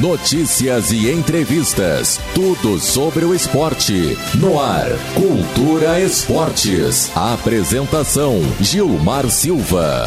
Notícias e entrevistas. Tudo sobre o esporte. No ar, Cultura Esportes. Apresentação: Gilmar Silva.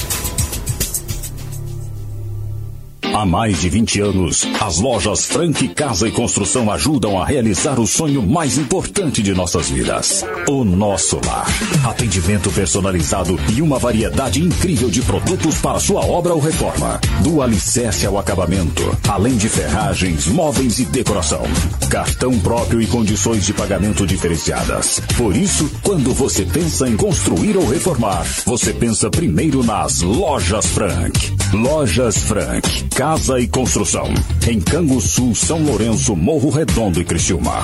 Há mais de 20 anos, as lojas Frank Casa e Construção ajudam a realizar o sonho mais importante de nossas vidas: o nosso lar. Atendimento personalizado e uma variedade incrível de produtos para sua obra ou reforma. Do alicerce ao acabamento, além de ferragens, móveis e decoração. Cartão próprio e condições de pagamento diferenciadas. Por isso, quando você pensa em construir ou reformar, você pensa primeiro nas Lojas Frank. Lojas Frank Casa e Construção. Em Canguçu, São Lourenço, Morro Redondo e Criciúma.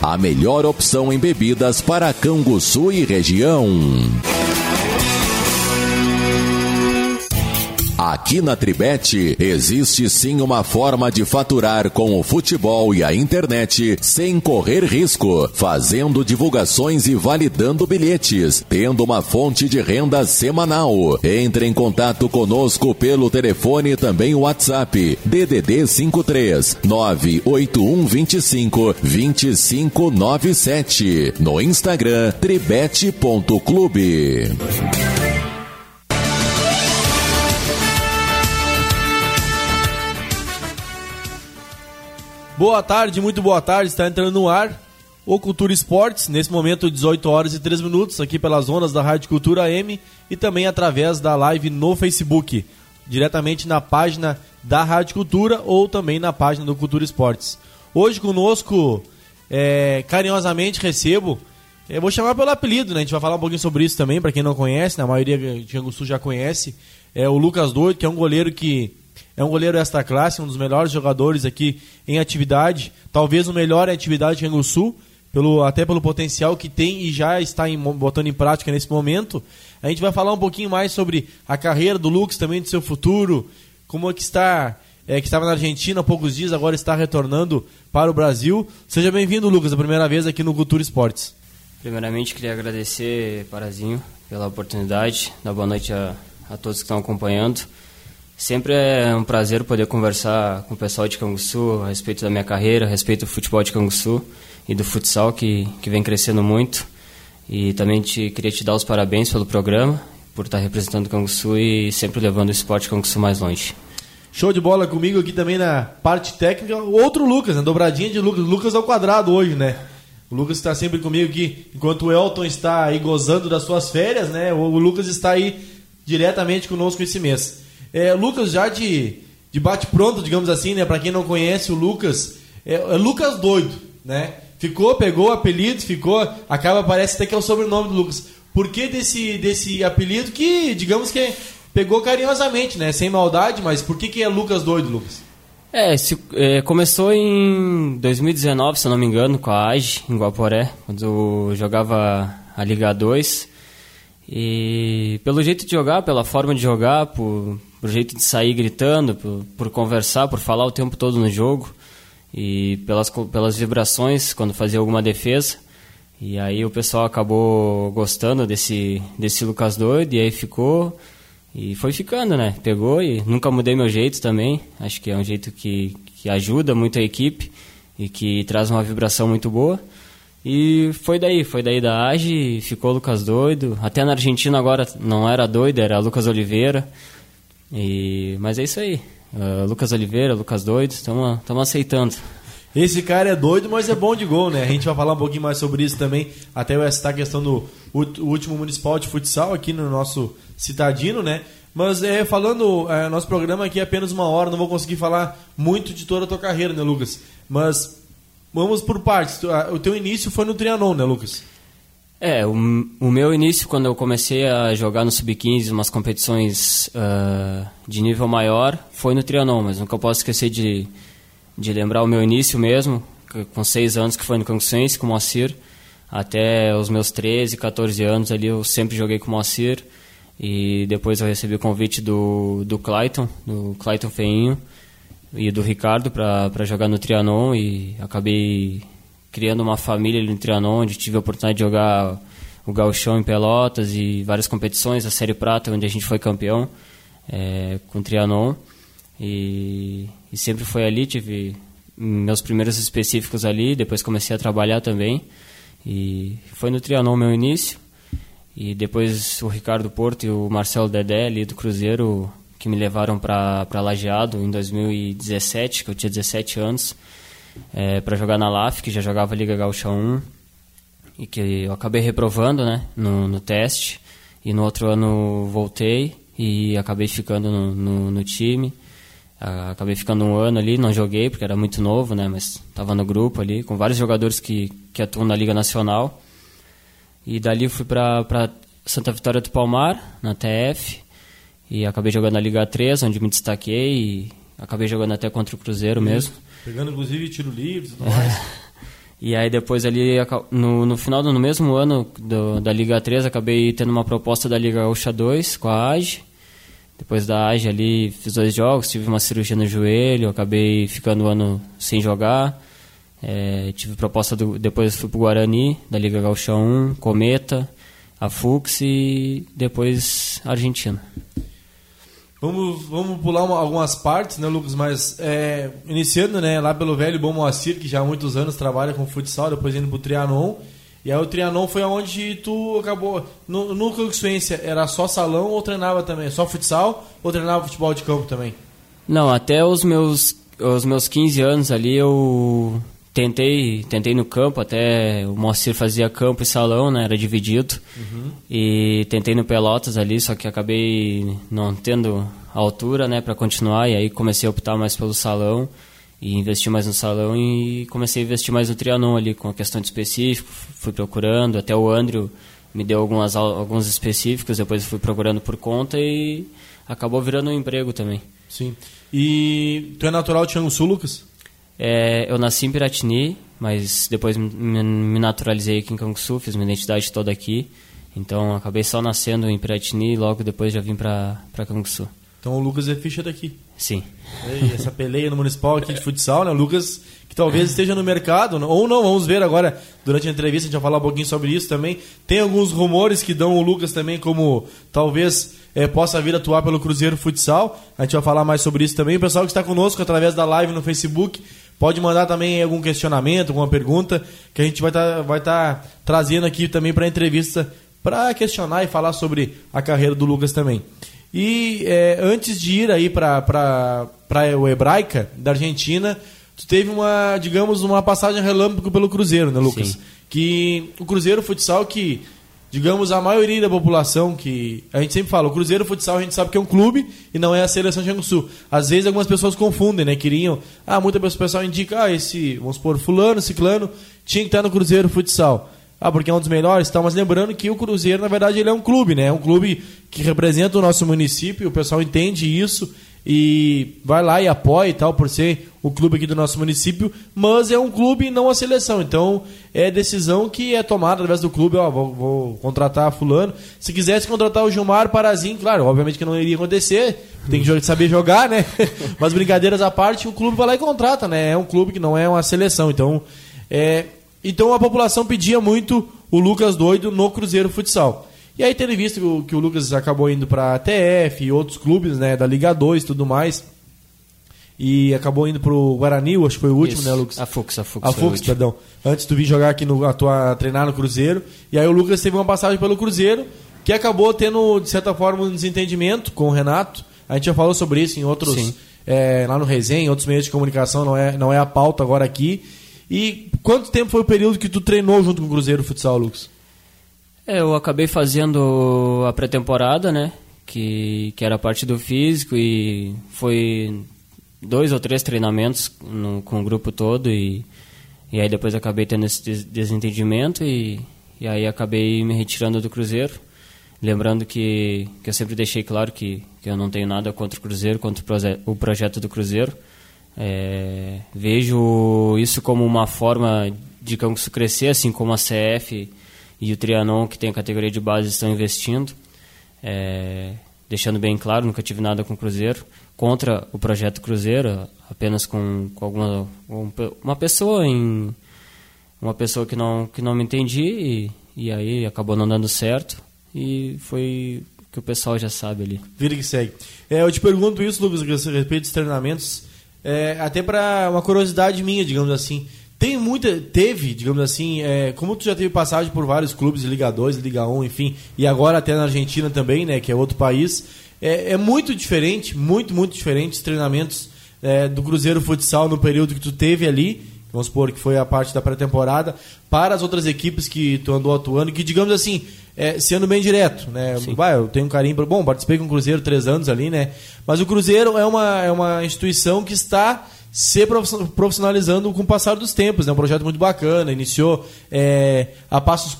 a melhor opção em bebidas para Canguçu e região. Aqui na Tribete existe sim uma forma de faturar com o futebol e a internet sem correr risco, fazendo divulgações e validando bilhetes, tendo uma fonte de renda semanal. Entre em contato conosco pelo telefone e também o WhatsApp DDD 53 98125 2597 no Instagram tribete.clube. Boa tarde, muito boa tarde. Está entrando no ar o Cultura Esportes, nesse momento 18 horas e 3 minutos, aqui pelas ondas da Rádio Cultura M e também através da live no Facebook, diretamente na página da Rádio Cultura ou também na página do Cultura Esportes. Hoje conosco, é, carinhosamente recebo, eu vou chamar pelo apelido, né? A gente vai falar um pouquinho sobre isso também, para quem não conhece, na maioria de Angustu já conhece, é o Lucas Doido, que é um goleiro que é um goleiro esta classe, um dos melhores jogadores aqui em atividade, talvez o melhor em atividade em Sul, pelo, até pelo potencial que tem e já está em, botando em prática nesse momento. A gente vai falar um pouquinho mais sobre a carreira do Lucas, também do seu futuro, como é que está, é, que estava na Argentina há poucos dias, agora está retornando para o Brasil. Seja bem-vindo, Lucas, a primeira vez aqui no Cultura Esportes. Primeiramente, queria agradecer, Parazinho, pela oportunidade, dar boa noite a, a todos que estão acompanhando. Sempre é um prazer poder conversar com o pessoal de Canguçu a respeito da minha carreira, a respeito do futebol de Canguçu e do futsal que, que vem crescendo muito. E também te, queria te dar os parabéns pelo programa, por estar representando o Canguçu e sempre levando o esporte Canguçu mais longe. Show de bola comigo aqui também na parte técnica. Outro Lucas, né? Dobradinha de Lucas. Lucas ao quadrado hoje, né? O Lucas está sempre comigo aqui, enquanto o Elton está aí gozando das suas férias, né? O, Lucas está aí diretamente conosco esse mês. É, Lucas, já de, de bate-pronto, digamos assim, né? Para quem não conhece, o Lucas é, é, Lucas Doido, né? Ficou, pegou o apelido, ficou, acaba, parece até que é o sobrenome do Lucas. Por que desse, desse apelido que, digamos que pegou carinhosamente, né? Sem maldade, mas por que, que é Lucas Doido, Lucas? É, se, é, começou em 2019, se eu não me engano, com a AGE, em Guaporé, quando eu jogava a Liga 2. E pelo jeito de jogar, pela forma de jogar, por, por jeito de sair gritando, por, por conversar, por falar o tempo todo no jogo e pelas, pelas vibrações quando fazia alguma defesa. E aí o pessoal acabou gostando desse, desse Lucas doido e aí ficou. E foi ficando, né? Pegou e nunca mudei meu jeito também. Acho que é um jeito que, que ajuda muito a equipe e que traz uma vibração muito boa. E foi daí, foi daí da AGE, ficou Lucas doido. Até na Argentina agora não era doido, era Lucas Oliveira. E, mas é isso aí. Uh, Lucas Oliveira, Lucas doido, estamos aceitando. Esse cara é doido, mas é bom de gol, né? A gente vai falar um pouquinho mais sobre isso também. Até eu citar a questão do último municipal de futsal aqui no nosso citadino, né? Mas é, falando, é, nosso programa aqui é apenas uma hora, não vou conseguir falar muito de toda a tua carreira, né, Lucas? Mas vamos por partes. O teu início foi no Trianon, né, Lucas? É, o, o meu início, quando eu comecei a jogar no Sub-15, umas competições uh, de nível maior, foi no Trianon, mas nunca posso esquecer de, de lembrar o meu início mesmo, com seis anos, que foi no Canguçense, com o Moacir. Até os meus 13, 14 anos ali, eu sempre joguei com o Moacir. E depois eu recebi o convite do, do Clayton, do Clayton Feinho, e do Ricardo para jogar no Trianon e acabei criando uma família ali no Trianon, onde tive a oportunidade de jogar o Gauchão em Pelotas e várias competições, a Série Prata, onde a gente foi campeão é, com o Trianon. E, e, sempre foi ali, tive meus primeiros específicos ali, depois comecei a trabalhar também. E foi no Trianon meu início. E depois o Ricardo Porto e o Marcelo Dedé ali do Cruzeiro que me levaram para Lajeado em 2017, que eu tinha 17 anos é, para jogar na LAF, que já jogava Liga Gaúcha 1, e que eu acabei reprovando né, no, no teste. E no outro ano voltei e acabei ficando no, no, no time. Acabei ficando um ano ali, não joguei porque era muito novo, né? Mas estava no grupo ali, com vários jogadores que, que atuam na Liga Nacional. E dali fui para Santa Vitória do Palmar, na TF. E acabei jogando na Liga 3, onde me destaquei. E acabei jogando até contra o Cruzeiro mesmo. Pegando inclusive tiro livre e tudo mais. e aí depois ali, no, no final do no mesmo ano do, da Liga 3, acabei tendo uma proposta da Liga Gaúcha 2 com a AGE. Depois da AGE ali, fiz dois jogos, tive uma cirurgia no joelho, acabei ficando um ano sem jogar. É, tive proposta, do, depois fui pro Guarani, da Liga Gaúcha 1, Cometa, a Fux e depois Argentina. Vamos, vamos pular uma, algumas partes, né, Lucas? Mas é, iniciando, né, lá pelo velho Bom Moacir, que já há muitos anos trabalha com futsal, depois indo pro Trianon. E aí o Trianon foi aonde tu acabou. No, no era só salão ou treinava também? Só futsal ou treinava futebol de campo também? Não, até os meus, os meus 15 anos ali eu tentei, tentei no campo, até o Moacir fazia campo e salão, né? Era dividido. Uhum. E tentei no Pelotas ali, só que acabei não tendo altura, né, para continuar. E aí comecei a optar mais pelo salão e investi mais no salão e comecei a investir mais no Trianon ali, com a questão de específico. Fui procurando, até o Andrew me deu algumas, alguns específicos, depois fui procurando por conta e acabou virando um emprego também. Sim. E tu é natural de Sul, Lucas? É, eu nasci em Piratini, mas depois me, me naturalizei aqui em Canguçu, fiz minha identidade toda aqui. Então acabei só nascendo em Piratini e logo depois já vim para Canguçu. Então o Lucas é ficha daqui. Sim. E essa peleia no Municipal aqui de futsal, né? O Lucas, que talvez esteja no mercado, ou não, vamos ver agora durante a entrevista, a gente vai falar um pouquinho sobre isso também. Tem alguns rumores que dão o Lucas também como talvez é, possa vir atuar pelo Cruzeiro Futsal. A gente vai falar mais sobre isso também. O pessoal que está conosco através da live no Facebook Pode mandar também algum questionamento, alguma pergunta, que a gente vai estar tá, vai tá trazendo aqui também para a entrevista, para questionar e falar sobre a carreira do Lucas também. E é, antes de ir aí para o Hebraica, da Argentina, tu teve uma, digamos, uma passagem relâmpago pelo Cruzeiro, né, Lucas? Sim. que o Cruzeiro Futsal que digamos, a maioria da população que. A gente sempre fala, o Cruzeiro Futsal a gente sabe que é um clube e não é a seleção de Sul. Às vezes algumas pessoas confundem, né? Queriam. Ah, muita pessoa indica, ah, esse, vamos supor, fulano, ciclano, tinha que estar no Cruzeiro Futsal. Ah, porque é um dos melhores, tá? Mas lembrando que o Cruzeiro, na verdade, ele é um clube, né? É um clube que representa o nosso município, o pessoal entende isso e vai lá e apoia e tal, por ser o clube aqui do nosso município, mas é um clube e não a seleção. Então é decisão que é tomada através do clube, ó, vou, vou contratar fulano. Se quisesse contratar o Gilmar Parazinho, claro, obviamente que não iria acontecer, tem que saber jogar, né? mas brincadeiras à parte, o clube vai lá e contrata, né? É um clube que não é uma seleção. Então, é... então a população pedia muito o Lucas Doido no Cruzeiro Futsal. E aí, tendo visto que o, que o Lucas acabou indo para a TF e outros clubes, né, da Liga 2 e tudo mais, e acabou indo pro Guarani, acho que foi o último, Isso. né, Lucas? A Fux, a Fux. A Fux, perdão. Antes de vir jogar aqui no a tua treinar no Cruzeiro. E aí o Lucas teve uma passagem pelo Cruzeiro, que acabou tendo, de certa forma, um desentendimento com o Renato. A gente já falou sobre isso em outros. É, lá no Resenha, em outros meios de comunicação, não é, não é a pauta agora aqui. E quanto tempo foi o período que tu treinou junto com o Cruzeiro Futsal, Lucas? É, eu acabei fazendo a pré-temporada, né? Que, que era parte do físico e foi dois ou três treinamentos no, com o grupo todo e, e aí depois acabei tendo esse desentendimento e, e aí acabei me retirando do Cruzeiro. Lembrando que, que eu sempre deixei claro que, que eu não tenho nada contra o Cruzeiro, contra o, o projeto do Cruzeiro. É, vejo isso como uma forma de Canguçu crescer, assim como a CF e o Trianon, que tem a categoria de base, estão investindo. É, deixando bem claro, nunca tive nada com o Cruzeiro, contra o projeto Cruzeiro, apenas com, com alguma uma pessoa em uma pessoa que não que não me entendi e, e aí acabou não dando certo e foi que o pessoal já sabe ali. Vira que segue. É, eu te pergunto isso, Lucas, a respeito dos treinamentos, é, até para uma curiosidade minha, digamos assim. Tem muita. Teve, digamos assim, é, como tu já teve passagem por vários clubes, Liga 2, Liga 1, enfim, e agora até na Argentina também, né, que é outro país, é, é muito diferente, muito, muito diferente os treinamentos é, do Cruzeiro Futsal no período que tu teve ali, vamos supor que foi a parte da pré-temporada, para as outras equipes que tu andou atuando, que digamos assim, é, sendo bem direto, né? Vai, eu tenho um carinho, bom, participei com o Cruzeiro três anos ali, né? Mas o Cruzeiro é uma, é uma instituição que está se profissionalizando com o passar dos tempos. É né? um projeto muito bacana, iniciou é, a passos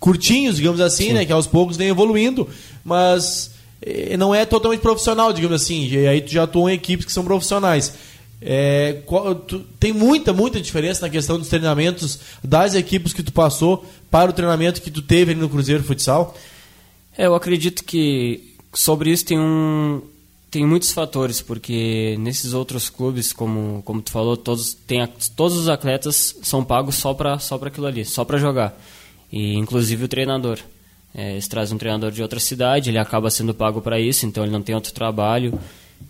curtinhos, digamos assim, né? que aos poucos vem evoluindo, mas é, não é totalmente profissional, digamos assim. E aí tu já atuou em equipes que são profissionais. É, tem muita, muita diferença na questão dos treinamentos das equipes que tu passou para o treinamento que tu teve ali no Cruzeiro Futsal? É, eu acredito que sobre isso tem um, tem muitos fatores, porque nesses outros clubes, como, como tu falou, todos, tem, todos os atletas são pagos só para só aquilo ali, só para jogar. E inclusive o treinador. É, eles trazem um treinador de outra cidade, ele acaba sendo pago para isso, então ele não tem outro trabalho.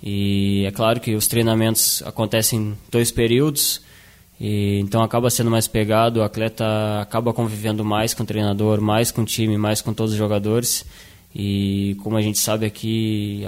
E é claro que os treinamentos acontecem em dois períodos, e então acaba sendo mais pegado, o atleta acaba convivendo mais com o treinador, mais com o time, mais com todos os jogadores. E como a gente sabe aqui,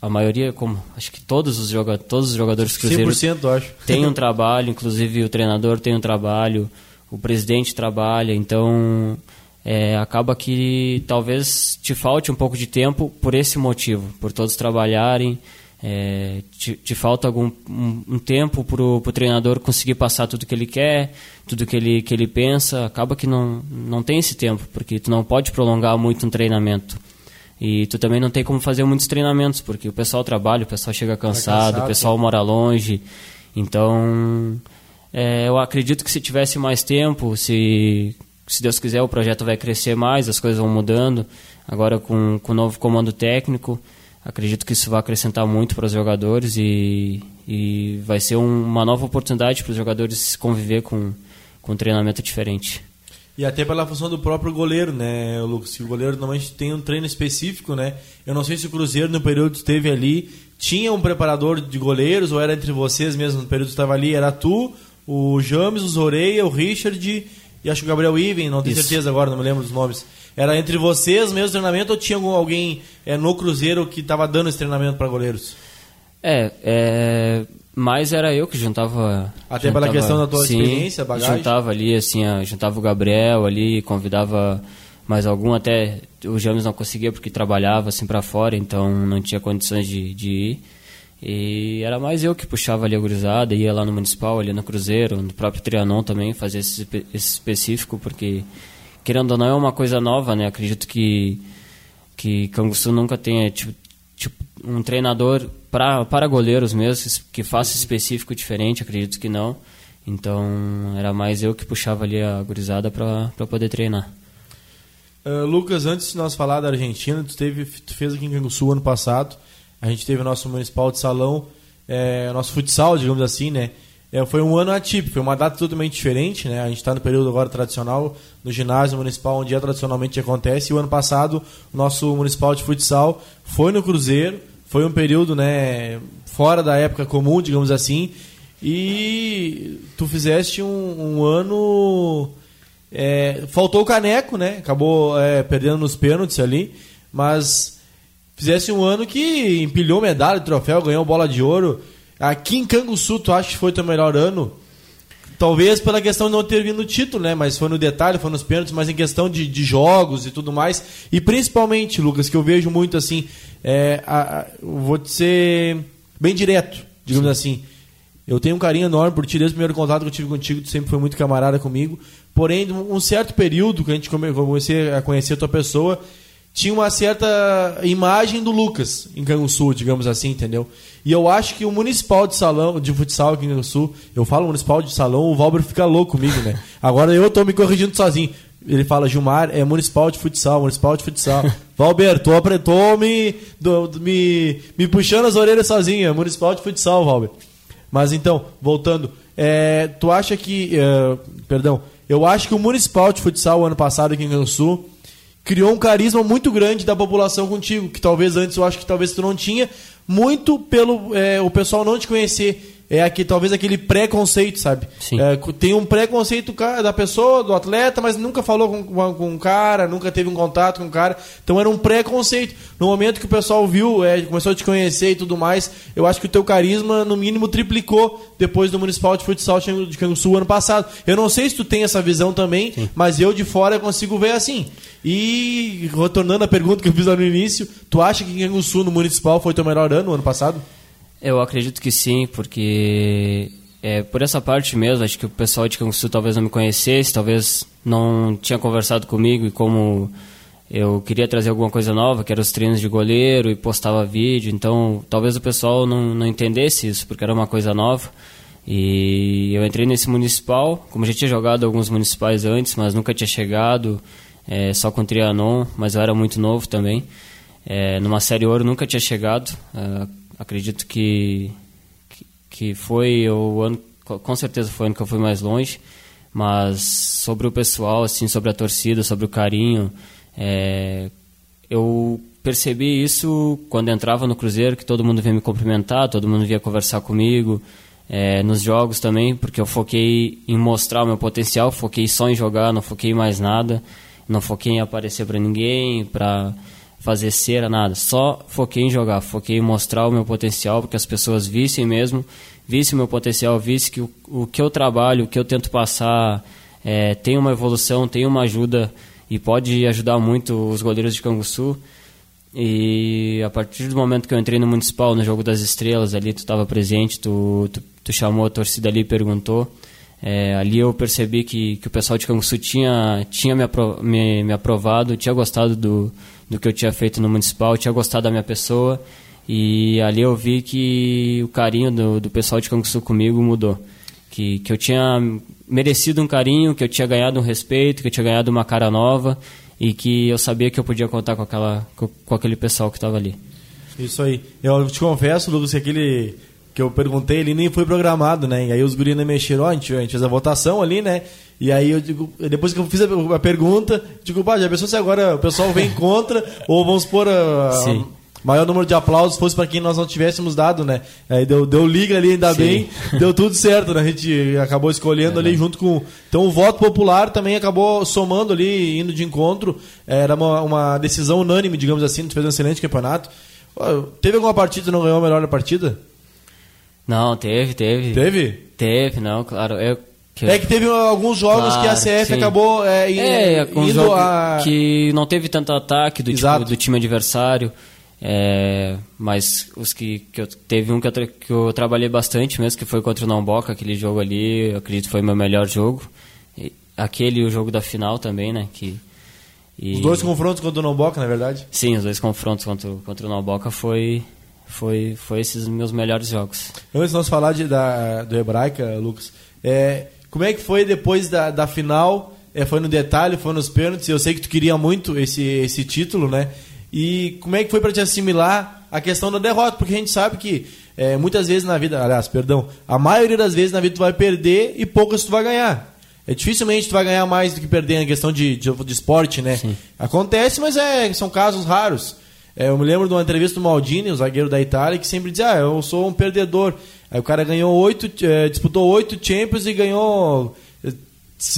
a maioria, como acho que todos os, joga, todos os jogadores do Cruzeiro 100% acho. tem um trabalho, inclusive o treinador tem um trabalho, o presidente trabalha, então é, acaba que talvez te falte um pouco de tempo por esse motivo, por todos trabalharem, é, te, te, falta algum um, um tempo para o treinador conseguir passar tudo que ele quer, tudo que ele, que ele pensa, acaba que não, não tem esse tempo, porque tu não pode prolongar muito um treinamento. E tu também não tem como fazer muitos treinamentos, porque o pessoal trabalha, o pessoal chega cansado, cansado o pessoal sim. mora longe. Então, é, eu acredito que se tivesse mais tempo, se, se Deus quiser, o projeto vai crescer mais, as coisas vão mudando. Agora, com, com o novo comando técnico, acredito que isso vai acrescentar muito para os jogadores e, e vai ser um, uma nova oportunidade para os jogadores conviver com, com um treinamento diferente. E até pela função do próprio goleiro, né, Lucas? o goleiro normalmente tem um treino específico, né? Eu não sei se o Cruzeiro, no período que esteve ali, tinha um preparador de goleiros, ou era entre vocês mesmo, no período que estava ali, era tu, o James, o Zoreia, o Richard e acho que o Gabriel Iven, não tenho Isso. certeza agora, não me lembro dos nomes. Era entre vocês mesmo treinamento ou tinha alguém é, no Cruzeiro que estava dando esse treinamento para goleiros? É, é, Mas era eu que juntava. Até juntava, pela questão da tua sim, experiência, bagagem? Juntava ali, assim, juntava o Gabriel ali, convidava mais algum, até o James não conseguia porque trabalhava assim para fora, então não tinha condições de, de ir. E era mais eu que puxava ali a gurizada, ia lá no Municipal, ali no Cruzeiro, no próprio Trianon também, fazia esse, esse específico, porque, querendo ou não, é uma coisa nova, né? Acredito que, que Canguçu nunca tenha, tipo, tipo um treinador pra, para goleiros mesmo, que faça específico diferente, acredito que não. Então, era mais eu que puxava ali a gurizada para poder treinar. Uh, Lucas, antes de nós falar da Argentina, tu, teve, tu fez aqui em Canguçu ano passado, a gente teve o nosso municipal de salão, é, nosso futsal, digamos assim, né? É, foi um ano atípico, foi uma data totalmente diferente, né? A gente está no período agora tradicional, no ginásio municipal, onde é tradicionalmente acontece. E o ano passado, o nosso municipal de futsal foi no Cruzeiro, foi um período, né, fora da época comum, digamos assim. E tu fizeste um, um ano. É, faltou o caneco, né? Acabou é, perdendo nos pênaltis ali, mas fizesse um ano que empilhou medalha, troféu, ganhou bola de ouro. Aqui em Canguçu, tu acha que foi teu melhor ano? Talvez pela questão de não ter vindo o título, né? Mas foi no detalhe, foi nos pênaltis, mas em questão de, de jogos e tudo mais. E principalmente, Lucas, que eu vejo muito assim, é, a, a, vou ser bem direto, digamos Sim. assim. Eu tenho um carinho enorme por ti, desde o primeiro contato que eu tive contigo, tu sempre foi muito camarada comigo. Porém, um certo período que a gente comecei a conhecer a tua pessoa, tinha uma certa imagem do Lucas em Canguçu, digamos assim, entendeu? E eu acho que o municipal de salão, de futsal aqui em Canguçu, eu falo municipal de salão, o Valber fica louco comigo, né? Agora eu tô me corrigindo sozinho. Ele fala, Gilmar, é municipal de futsal, municipal de futsal. Valber, tô, tô me, do, me, me puxando as orelhas sozinho, é municipal de futsal, Valber. Mas então, voltando, é, tu acha que, é, perdão, eu acho que o municipal de futsal, ano passado aqui em Canguçu, criou um carisma muito grande da população contigo, que talvez antes eu acho que talvez tu não tinha, muito pelo é, o pessoal não te conhecer. É aqui, talvez aquele preconceito, sabe? É, tem um preconceito da pessoa, do atleta, mas nunca falou com, com um cara, nunca teve um contato com um cara. Então era um preconceito. No momento que o pessoal viu, é, começou a te conhecer e tudo mais, eu acho que o teu carisma, no mínimo, triplicou depois do Municipal de Futsal de Canguçu ano passado. Eu não sei se tu tem essa visão também, Sim. mas eu de fora consigo ver assim. E retornando à pergunta que eu fiz lá no início, tu acha que Canguçu no Municipal foi teu melhor ano, ano passado? Eu acredito que sim, porque é, por essa parte mesmo, acho que o pessoal de Canguçu talvez não me conhecesse, talvez não tinha conversado comigo e como eu queria trazer alguma coisa nova, que eram os treinos de goleiro e postava vídeo, então talvez o pessoal não, não entendesse isso, porque era uma coisa nova. E eu entrei nesse municipal, como já tinha jogado alguns municipais antes, mas nunca tinha chegado é, só com Trianon, mas eu era muito novo também. É, numa série ouro nunca tinha chegado. Acredito que, que, que foi o ano, com certeza foi o ano que eu fui mais longe. Mas sobre o pessoal, assim, sobre a torcida, sobre o carinho, é, eu percebi isso quando entrava no Cruzeiro, que todo mundo vinha me cumprimentar, todo mundo vinha conversar comigo. É, nos jogos também, porque eu foquei em mostrar o meu potencial, foquei só em jogar, não foquei mais nada. Não foquei em aparecer para ninguém, para fazer cera, nada. Só foquei em jogar, foquei em mostrar o meu potencial, porque as pessoas vissem mesmo, vissem o meu potencial, vissem que o, o que eu trabalho, o que eu tento passar é, tem uma evolução, tem uma ajuda e pode ajudar muito os goleiros de Canguçu. E a partir do momento que eu entrei no Municipal, no Jogo das Estrelas, ali tu estava presente, tu, tu, tu chamou a torcida ali e perguntou. É, ali eu percebi que, que o pessoal de Canguçu tinha, tinha me, me, me, aprovado, tinha gostado do, do que eu tinha feito no Municipal, tinha gostado da minha pessoa. E ali eu vi que o carinho do, do pessoal de Canguçu comigo mudou. Que, que eu tinha merecido um carinho, que eu tinha ganhado um respeito, que eu tinha ganhado uma cara nova e que eu sabia que eu podia contar com, aquela, com, com aquele pessoal que estava ali. Isso aí. Eu te confesso, Lucas, que aquele que eu perguntei, ele nem foi programado, né? E aí os guris mexeram, ó, a gente, a gente fez a votação ali, né? E aí eu digo, depois que eu fiz a, a pergunta, digo, pá, já pensou se agora o pessoal vem contra, ou vamos pôr a, a maior número de aplausos fosse para quem nós não tivéssemos dado, né? Aí deu, deu liga ali, ainda Sim. bem, deu tudo certo, né? A gente acabou escolhendo é, ali né? junto com. Então o voto popular também acabou somando ali, indo de encontro. Era uma, uma decisão unânime, digamos assim, a gente fez um excelente campeonato. Teve alguma partida que não ganhou a melhor partida? Não, teve, teve. Teve? Teve, não, claro. Eu, que é que teve alguns jogos claro, que a CF sim. acabou é, é, indo a... que não teve tanto ataque do, tipo, do time adversário. É, mas os que, que eu, teve um que eu, que eu trabalhei bastante mesmo, que foi contra o Namboca, aquele jogo ali, eu acredito que foi meu melhor jogo. E aquele o jogo da final também, né? Que, e... Os dois confrontos contra o Namboca, na verdade? Sim, os dois confrontos contra, contra o Namboca foi, foi, foi esses meus melhores jogos. Antes de nós falar de, da, do Hebraica, Lucas, é, como é que foi depois da, da final? É, foi no detalhe, foi nos pênaltis. Eu sei que tu queria muito esse, esse título, né? E como é que foi para te assimilar a questão da derrota? Porque a gente sabe que é, muitas vezes na vida, aliás, perdão, a maioria das vezes na vida tu vai perder e poucas tu vai ganhar. É dificilmente tu vai ganhar mais do que perder na questão de, de, de esporte, né? Sim. Acontece, mas é, são casos raros. É, eu me lembro de uma entrevista do Maldini, o zagueiro da Itália, que sempre dizia: Ah, eu sou um perdedor. Aí o cara ganhou oito, é, disputou oito Champions e ganhou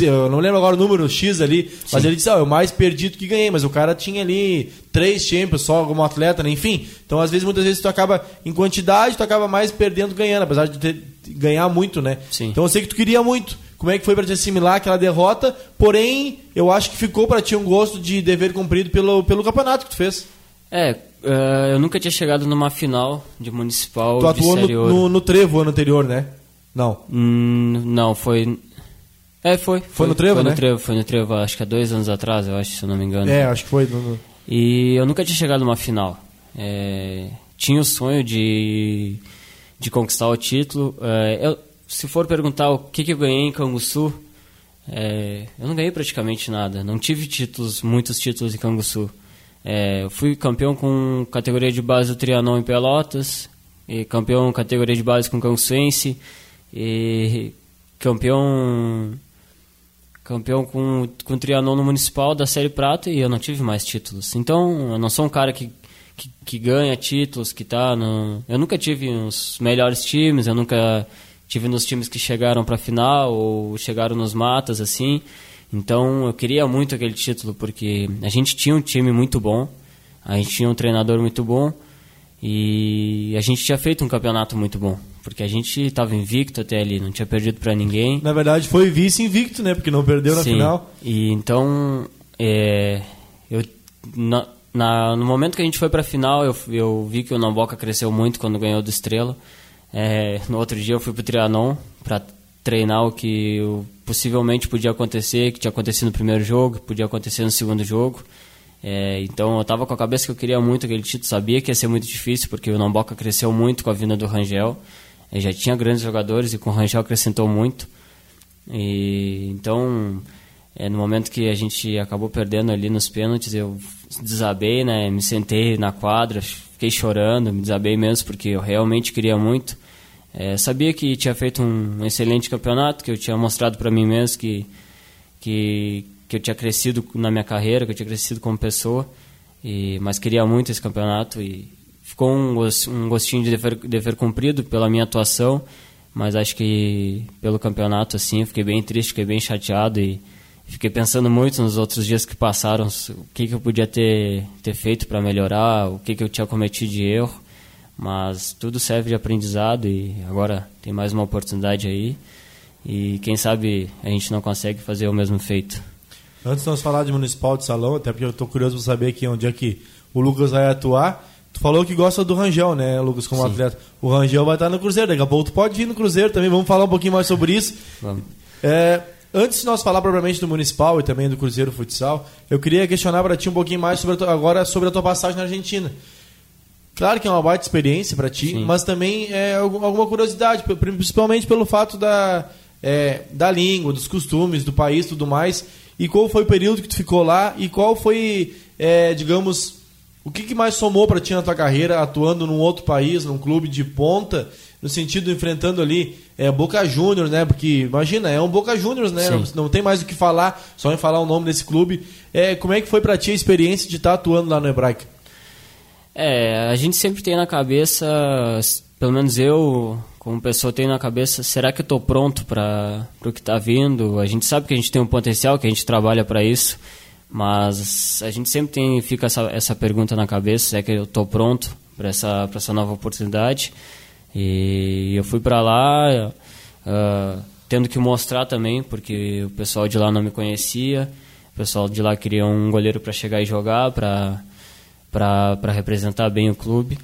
eu não lembro agora o número X ali, Sim. mas ele disse, ah, eu mais perdi do que ganhei, mas o cara tinha ali três Champions só como atleta, né? enfim. Então, às vezes, muitas vezes tu acaba, em quantidade, tu acaba mais perdendo ganhando, apesar de ter, ganhar muito, né? Sim. Então eu sei que tu queria muito. Como é que foi para te assimilar aquela derrota? Porém, eu acho que ficou para ti um gosto de dever cumprido pelo, pelo campeonato que tu fez. É, uh, eu nunca tinha chegado numa final de municipal tu atuou no, no, no, Trevo ano anterior, né? Não. Hum, não, foi é, foi. Foi, foi no Trevo, foi né? No trevo, foi no Trevo, acho que há dois anos atrás, eu acho, se eu não me engano. É, acho que foi. No... E eu nunca tinha chegado numa final. É, tinha o sonho de, de conquistar o título. É, eu, se for perguntar o que, que eu ganhei em Canguçu, é, eu não ganhei praticamente nada. Não tive títulos, muitos títulos em Canguçu. É, fui campeão com categoria de base do Trianon em Pelotas, e campeão categoria de base com Canguçuense, e campeão campeão com, com trianon no municipal da Série Prata e eu não tive mais títulos. Então, eu não sou um cara que, que, que ganha títulos, que tá no... Eu nunca tive os melhores times, eu nunca tive nos times que chegaram para final ou chegaram nos matas, assim. Então, eu queria muito aquele título, porque a gente tinha um time muito bom, a gente tinha um treinador muito bom e a gente tinha feito um campeonato muito bom. Porque a gente estava invicto até ali, não tinha perdido para ninguém. Na verdade, foi vice-invicto, né? Porque não perdeu na Sim. final. E então, é, eu, na, na, no momento que a gente foi para a final, eu, eu vi que o Namboca cresceu muito quando ganhou do Estrela. É, no outro dia, eu fui para o Trianon para treinar o que possivelmente podia acontecer, que tinha acontecido no primeiro jogo, que podia acontecer no segundo jogo. É, então eu estava com a cabeça que eu queria muito aquele título, sabia que ia ser muito difícil, porque o Namboca cresceu muito com a vinda do Rangel. Ele já tinha grandes jogadores e com o Rangel acrescentou muito. E, então, é, no momento que a gente acabou perdendo ali nos pênaltis, eu desabei, né? Me sentei na quadra, fiquei chorando, me desabei mesmo porque eu realmente queria muito. É, sabia que tinha feito um excelente campeonato, que eu tinha mostrado para mim mesmo que, que, que eu tinha crescido na minha carreira, que eu tinha crescido como pessoa. E, mas queria muito esse campeonato e ficou um, um gostinho de dever, dever cumprido pela minha atuação, mas acho que pelo campeonato assim, fiquei bem triste, fiquei bem chateado e fiquei pensando muito nos outros dias que passaram, o que, que eu podia ter, ter feito para melhorar, o que, que eu tinha cometido de erro, mas tudo serve de aprendizado e agora tem mais uma oportunidade aí e quem sabe a gente não consegue fazer o mesmo feito. Antes de nós falar de Municipal de Salão, até porque eu estou curioso para saber aqui onde é que o Lucas vai atuar, Tu falou que gosta do Rangel, né, Lucas, como Sim. atleta. O Rangel vai estar no Cruzeiro, daqui a pouco tu pode vir no Cruzeiro também, vamos falar um pouquinho mais sobre isso. Vamos. É, antes de nós falar propriamente do Municipal e também do Cruzeiro Futsal, eu queria questionar para ti um pouquinho mais sobre tua, agora sobre a tua passagem na Argentina. Claro que é uma baita experiência para ti, Sim. mas também é alguma curiosidade, principalmente pelo fato da, é, da língua, dos costumes, do país tudo mais. E qual foi o período que tu ficou lá e qual foi, é, digamos, o que, que mais somou para ti na tua carreira, atuando num outro país, num clube de ponta, no sentido enfrentando ali é, Boca Juniors, né? Porque imagina, é um Boca Juniors, né? Não, não, tem mais o que falar, só em falar o nome desse clube. É, como é que foi para ti a experiência de estar tá atuando lá no Hebraica? É, a gente sempre tem na cabeça, pelo menos eu, como pessoa, tenho na cabeça, será que eu estou pronto para o que está vindo? A gente sabe que a gente tem um potencial, que a gente trabalha para isso. Mas a gente sempre tem, fica essa, essa pergunta na cabeça, é que eu estou pronto para essa, essa nova oportunidade. E eu fui para lá uh, tendo que mostrar também, porque o pessoal de lá não me conhecia, o pessoal de lá queria um goleiro para chegar e jogar, para representar bem o clube.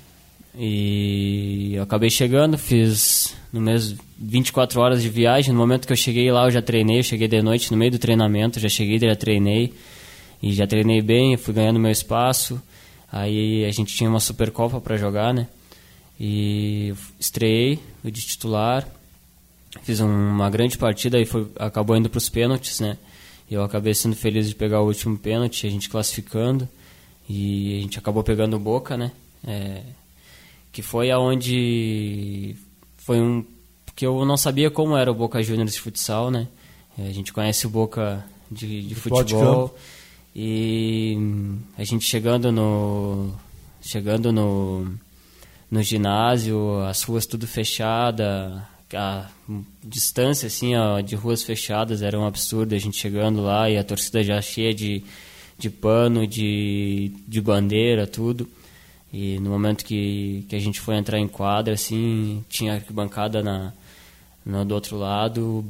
E acabei chegando, fiz no mês 24 horas de viagem. No momento que eu cheguei lá, eu já treinei, eu cheguei de noite no meio do treinamento, já cheguei, já treinei. E já treinei bem, fui ganhando meu espaço. Aí a gente tinha uma Supercopa para jogar, né? E estreiei, de titular. Fiz uma grande partida e foi, acabou indo para os pênaltis, né? E eu acabei sendo feliz de pegar o último pênalti, a gente classificando. E a gente acabou pegando o Boca, né? É, que foi aonde foi um que eu não sabia como era o Boca Juniors de futsal, né? É, a gente conhece o Boca de, de futebol e a gente chegando no chegando no no ginásio, as ruas tudo fechada, a distância assim ó, de ruas fechadas era um absurdo. A gente chegando lá e a torcida já cheia de, de pano, de, de bandeira, tudo. E no momento que, que a gente foi entrar em quadra, assim, tinha arquibancada na, na, do outro lado,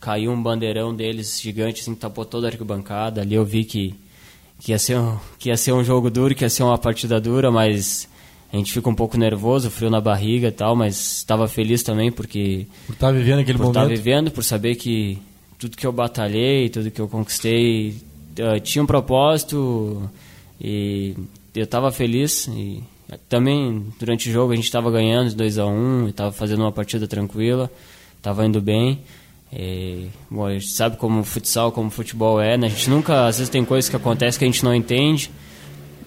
caiu um bandeirão deles gigante, assim, tapou toda a arquibancada. Ali eu vi que, que, ia ser um, que ia ser um jogo duro, que ia ser uma partida dura, mas a gente fica um pouco nervoso, frio na barriga e tal, mas estava feliz também porque... Por estar tá vivendo aquele por momento. Por estar vivendo, por saber que tudo que eu batalhei, tudo que eu conquistei uh, tinha um propósito e eu estava feliz e também durante o jogo a gente estava ganhando 2 a 1 um, estava fazendo uma partida tranquila, estava indo bem. E, bom, a gente sabe como futsal, como futebol é, né? A gente nunca, às vezes tem coisas que acontecem que a gente não entende.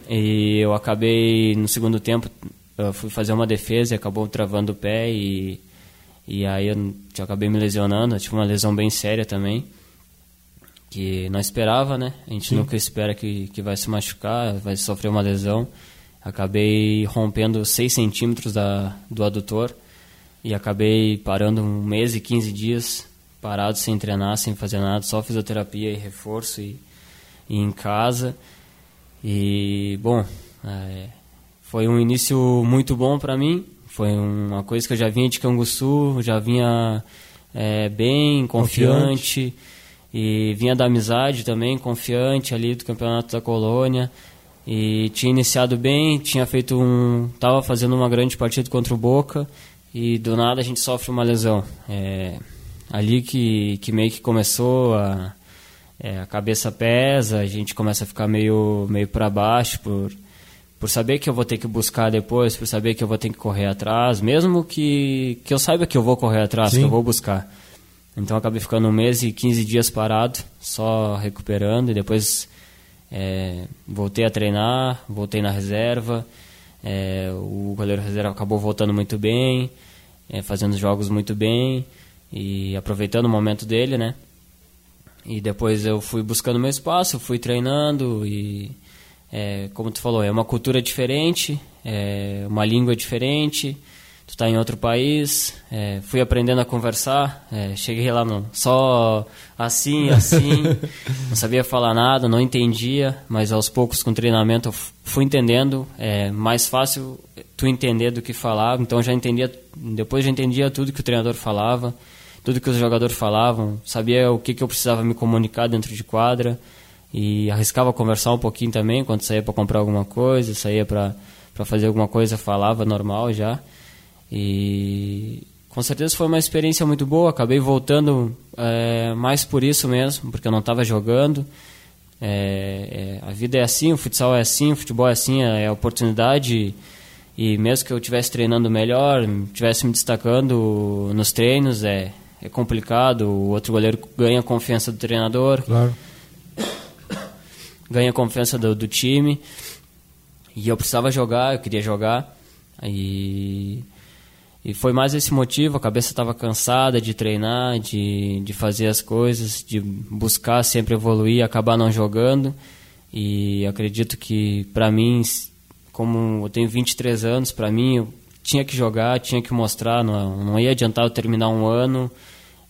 E eu acabei no segundo tempo, eu fui fazer uma defesa e acabou travando o pé e e aí eu, eu acabei me lesionando, eu tive uma lesão bem séria também que não esperava, né? A gente Sim. nunca espera que, que vai se machucar, vai sofrer uma lesão. Acabei rompendo 6 centímetros da, do adutor e acabei parando um mês e 15 dias parado sem treinar, sem fazer nada, só fisioterapia e reforço e, e em casa. E, bom, é, foi um início muito bom para mim. Foi uma coisa que eu já vinha de Canguçu, já vinha é, bem, confiante. confiante e vinha da amizade também, confiante ali do campeonato da colônia. E tinha iniciado bem, tinha feito um. tava fazendo uma grande partida contra o Boca e do nada a gente sofre uma lesão. É, ali que, que meio que começou a. É, a cabeça pesa, a gente começa a ficar meio, meio para baixo por, por saber que eu vou ter que buscar depois, por saber que eu vou ter que correr atrás, mesmo que, que eu saiba que eu vou correr atrás, Sim. que eu vou buscar. Então acabei ficando um mês e 15 dias parado, só recuperando e depois é, voltei a treinar, voltei na reserva. É, o goleiro reserva acabou voltando muito bem, é, fazendo jogos muito bem e aproveitando o momento dele, né? E depois eu fui buscando meu espaço, fui treinando e, é, como tu falou, é uma cultura diferente, é uma língua diferente tu tá em outro país, é, fui aprendendo a conversar, é, cheguei lá no, só assim, assim, não sabia falar nada, não entendia, mas aos poucos com treinamento eu fui entendendo, é mais fácil tu entender do que falar, então já entendia, depois já entendia tudo que o treinador falava, tudo que os jogadores falavam, sabia o que, que eu precisava me comunicar dentro de quadra e arriscava conversar um pouquinho também quando saía para comprar alguma coisa, saía para fazer alguma coisa, falava normal já. E com certeza foi uma experiência muito boa. Acabei voltando é, mais por isso mesmo, porque eu não estava jogando. É, é, a vida é assim, o futsal é assim, o futebol é assim, é, é oportunidade. E mesmo que eu estivesse treinando melhor, estivesse me destacando nos treinos, é, é complicado. O outro goleiro ganha a confiança do treinador, claro. ganha a confiança do, do time. E eu precisava jogar, eu queria jogar. E e foi mais esse motivo, a cabeça estava cansada de treinar, de, de fazer as coisas, de buscar sempre evoluir, acabar não jogando. E acredito que para mim, como eu tenho 23 anos, para mim eu tinha que jogar, tinha que mostrar, não, não ia adiantar eu terminar um ano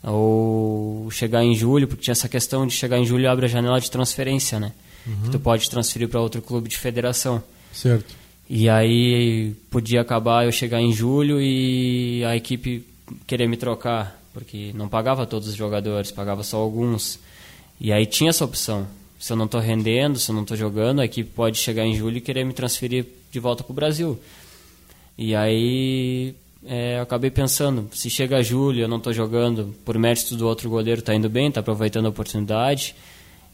ou chegar em julho, porque tinha essa questão de chegar em julho abre a janela de transferência, né? Uhum. Que tu pode transferir para outro clube de federação. Certo. E aí podia acabar eu chegar em julho e a equipe querer me trocar, porque não pagava todos os jogadores, pagava só alguns. E aí tinha essa opção. Se eu não estou rendendo, se eu não estou jogando, a equipe pode chegar em julho e querer me transferir de volta para o Brasil. E aí é, eu acabei pensando, se chega julho eu não estou jogando, por mérito do outro goleiro está indo bem, está aproveitando a oportunidade,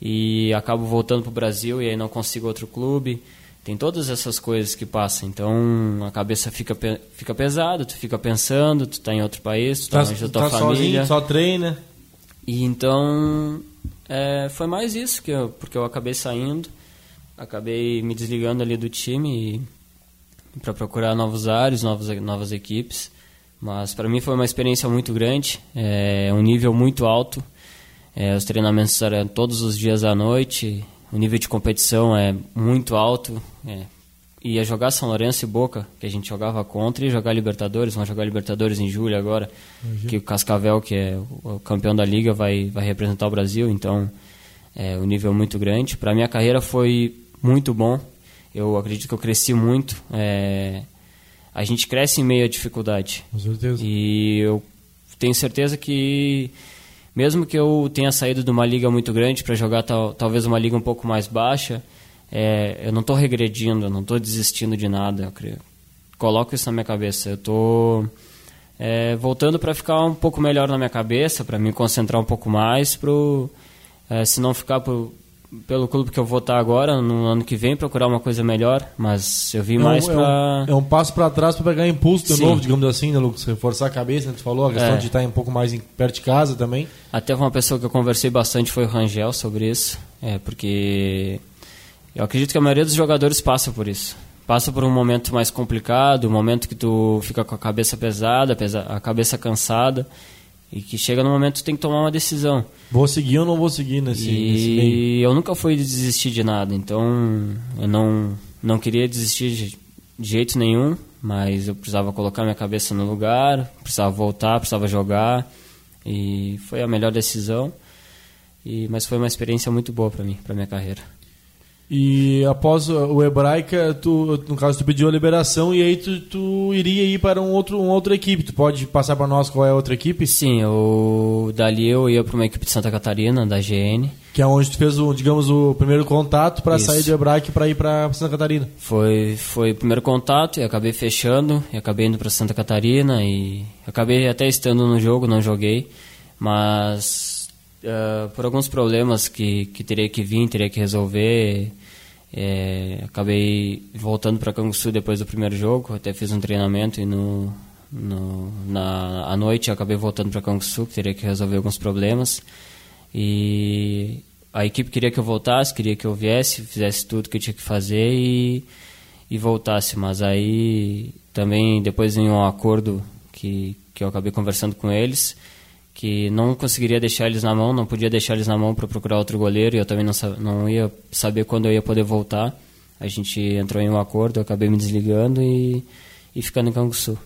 e acabo voltando para o Brasil e aí não consigo outro clube. Tem todas essas coisas que passam, então a cabeça fica, fica pesada, tu fica pensando, tu está em outro país, tu está tá, longe da tua tá família. Sozinho, só treina. E então é, foi mais isso, que eu, porque eu acabei saindo, acabei me desligando ali do time para procurar novos ares, novas, novas equipes. Mas para mim foi uma experiência muito grande, é um nível muito alto. É, os treinamentos eram todos os dias à noite, o nível de competição é muito alto. É, ia jogar São Lourenço e Boca, que a gente jogava contra, e jogar Libertadores. Vamos jogar Libertadores em julho agora, uhum. que o Cascavel, que é o campeão da liga, vai, vai representar o Brasil. Então, é um nível muito grande. Para minha carreira foi muito bom. Eu acredito que eu cresci muito. É, a gente cresce em meio à dificuldade. Com certeza. E eu tenho certeza que mesmo que eu tenha saído de uma liga muito grande para jogar tal, talvez uma liga um pouco mais baixa, é, eu não estou regredindo, eu não estou desistindo de nada. Eu creio. Coloco isso na minha cabeça. Eu estou é, voltando para ficar um pouco melhor na minha cabeça, para me concentrar um pouco mais, pro, é, se não ficar pro, pelo clube que eu vou estar agora, no ano que vem, procurar uma coisa melhor, mas eu vim é mais um, para... É, um, é um passo para trás para pegar impulso de Sim. novo, digamos assim, né, Lucas? Reforçar a cabeça, né? Tu falou, a questão é. de estar um pouco mais em, perto de casa também. Até uma pessoa que eu conversei bastante foi o Rangel sobre isso, é, porque eu acredito que a maioria dos jogadores passa por isso. Passa por um momento mais complicado, um momento que tu fica com a cabeça pesada, a cabeça cansada, e que chega no momento que tem que tomar uma decisão. Vou seguir ou não vou seguir nesse, e nesse eu nunca fui desistir de nada, então eu não, não queria desistir de, de jeito nenhum, mas eu precisava colocar minha cabeça no lugar, precisava voltar, precisava jogar, e foi a melhor decisão. E, mas foi uma experiência muito boa para mim, para minha carreira. E após o Hebraica, tu, no caso, tu pediu a liberação e aí tu, tu iria ir para um outro, uma outra equipe. Tu pode passar para nós qual é a outra equipe? Sim, eu, dali eu ia para uma equipe de Santa Catarina, da GN. Que é onde tu fez, o, digamos, o primeiro contato para sair do Hebraica para ir para Santa Catarina. Foi, foi o primeiro contato e acabei fechando, e acabei indo para Santa Catarina e acabei até estando no jogo, não joguei, mas uh, por alguns problemas que, que teria que vir, teria que resolver. É, acabei voltando para Canguçu depois do primeiro jogo, até fiz um treinamento e no, no, na à noite acabei voltando para Canguçu, que teria que resolver alguns problemas. E a equipe queria que eu voltasse, queria que eu viesse, fizesse tudo que eu tinha que fazer e, e voltasse. Mas aí também depois em um acordo que, que eu acabei conversando com eles, que não conseguiria deixar eles na mão, não podia deixar eles na mão para procurar outro goleiro e eu também não, não ia saber quando eu ia poder voltar. A gente entrou em um acordo, eu acabei me desligando e, e ficando em Canguçu.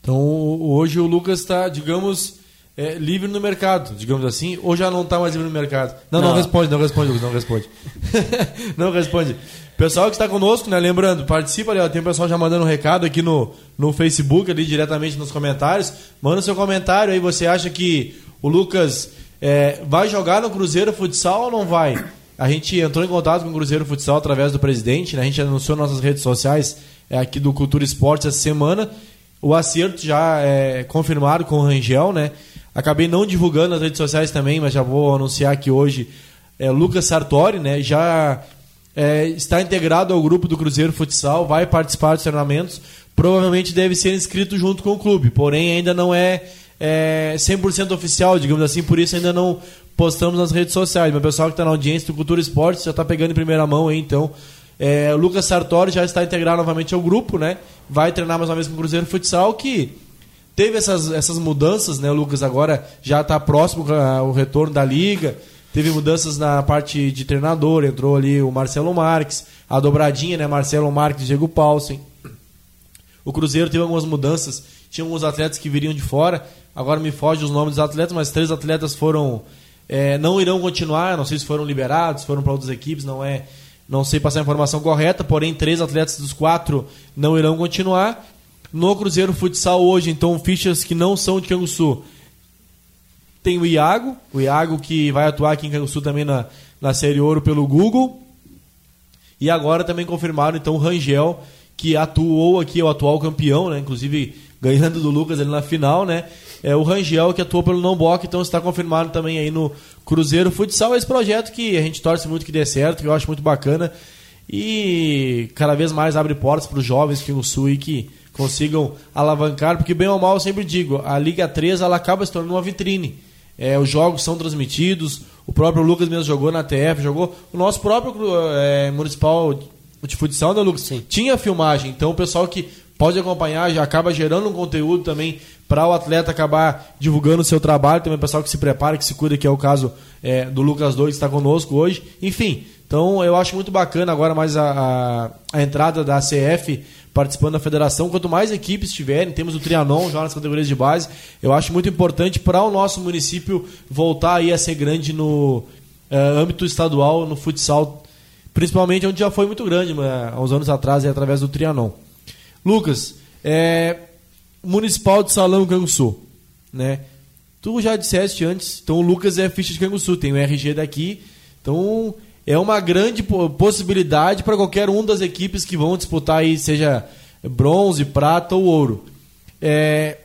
Então hoje o Lucas está, digamos, é, livre no mercado, digamos assim, ou já não está mais livre no mercado? Não, não, não responde, não responde, Lucas, não responde. não responde. Pessoal que está conosco, né? Lembrando, participa ali, ó, tem o pessoal já mandando um recado aqui no, no Facebook, ali diretamente nos comentários. Manda seu comentário aí, você acha que o Lucas é, vai jogar no Cruzeiro Futsal ou não vai? A gente entrou em contato com o Cruzeiro Futsal através do presidente, né? A gente anunciou nossas redes sociais é, aqui do Cultura Esporte essa semana. O acerto já é confirmado com o Rangel, né? Acabei não divulgando nas redes sociais também, mas já vou anunciar que hoje é Lucas Sartori, né? Já é, está integrado ao grupo do Cruzeiro Futsal, vai participar dos treinamentos, provavelmente deve ser inscrito junto com o clube, porém ainda não é, é 100% oficial, digamos assim, por isso ainda não postamos nas redes sociais. Mas o pessoal que está na audiência do Cultura Esportes já está pegando em primeira mão aí, então. É, Lucas Sartori já está integrado novamente ao grupo, né? Vai treinar mais uma vez com o Cruzeiro Futsal, que teve essas, essas mudanças, né? O Lucas agora já está próximo ao retorno da liga Teve mudanças na parte de treinador, entrou ali o Marcelo Marques, a dobradinha, né? Marcelo Marques e Diego Paulsen. O Cruzeiro teve algumas mudanças, tinha alguns atletas que viriam de fora, agora me foge os nomes dos atletas, mas três atletas foram. É, não irão continuar, não sei se foram liberados, foram para outras equipes, não é, Não sei passar a informação correta, porém três atletas dos quatro não irão continuar. No Cruzeiro Futsal hoje, então, fichas que não são de Canguçu. Tem o Iago, o Iago que vai atuar aqui em Canguçu também na, na Série Ouro pelo Google. E agora também confirmaram então o Rangel, que atuou aqui, é o atual campeão, né? Inclusive ganhando do Lucas ali na final, né? É o Rangel que atuou pelo Namboc, então está confirmado também aí no Cruzeiro Futsal. Esse projeto que a gente torce muito que dê certo, que eu acho muito bacana. E cada vez mais abre portas para os jovens aqui no Sul e que consigam alavancar, porque bem ou mal eu sempre digo, a Liga 3 ela acaba se tornando uma vitrine. É, os jogos são transmitidos, o próprio Lucas mesmo jogou na TF, jogou o nosso próprio é, municipal de futsal, né, Lucas? Sim. Tinha filmagem, então o pessoal que pode acompanhar já acaba gerando um conteúdo também para o atleta acabar divulgando o seu trabalho, também o pessoal que se prepara, que se cuida, que é o caso é, do Lucas 2 que está conosco hoje. Enfim, então eu acho muito bacana agora mais a, a, a entrada da CF participando da federação. Quanto mais equipes tiverem, temos o Trianon já nas categorias de base, eu acho muito importante para o nosso município voltar aí a ser grande no é, âmbito estadual, no futsal, principalmente onde já foi muito grande há uns anos atrás, através do Trianon. Lucas, é, Municipal de Salão Canguçu, né? Tu já disseste antes, então o Lucas é ficha de Canguçu, tem o RG daqui, então é uma grande possibilidade para qualquer um das equipes que vão disputar aí, seja bronze, prata ou ouro. É,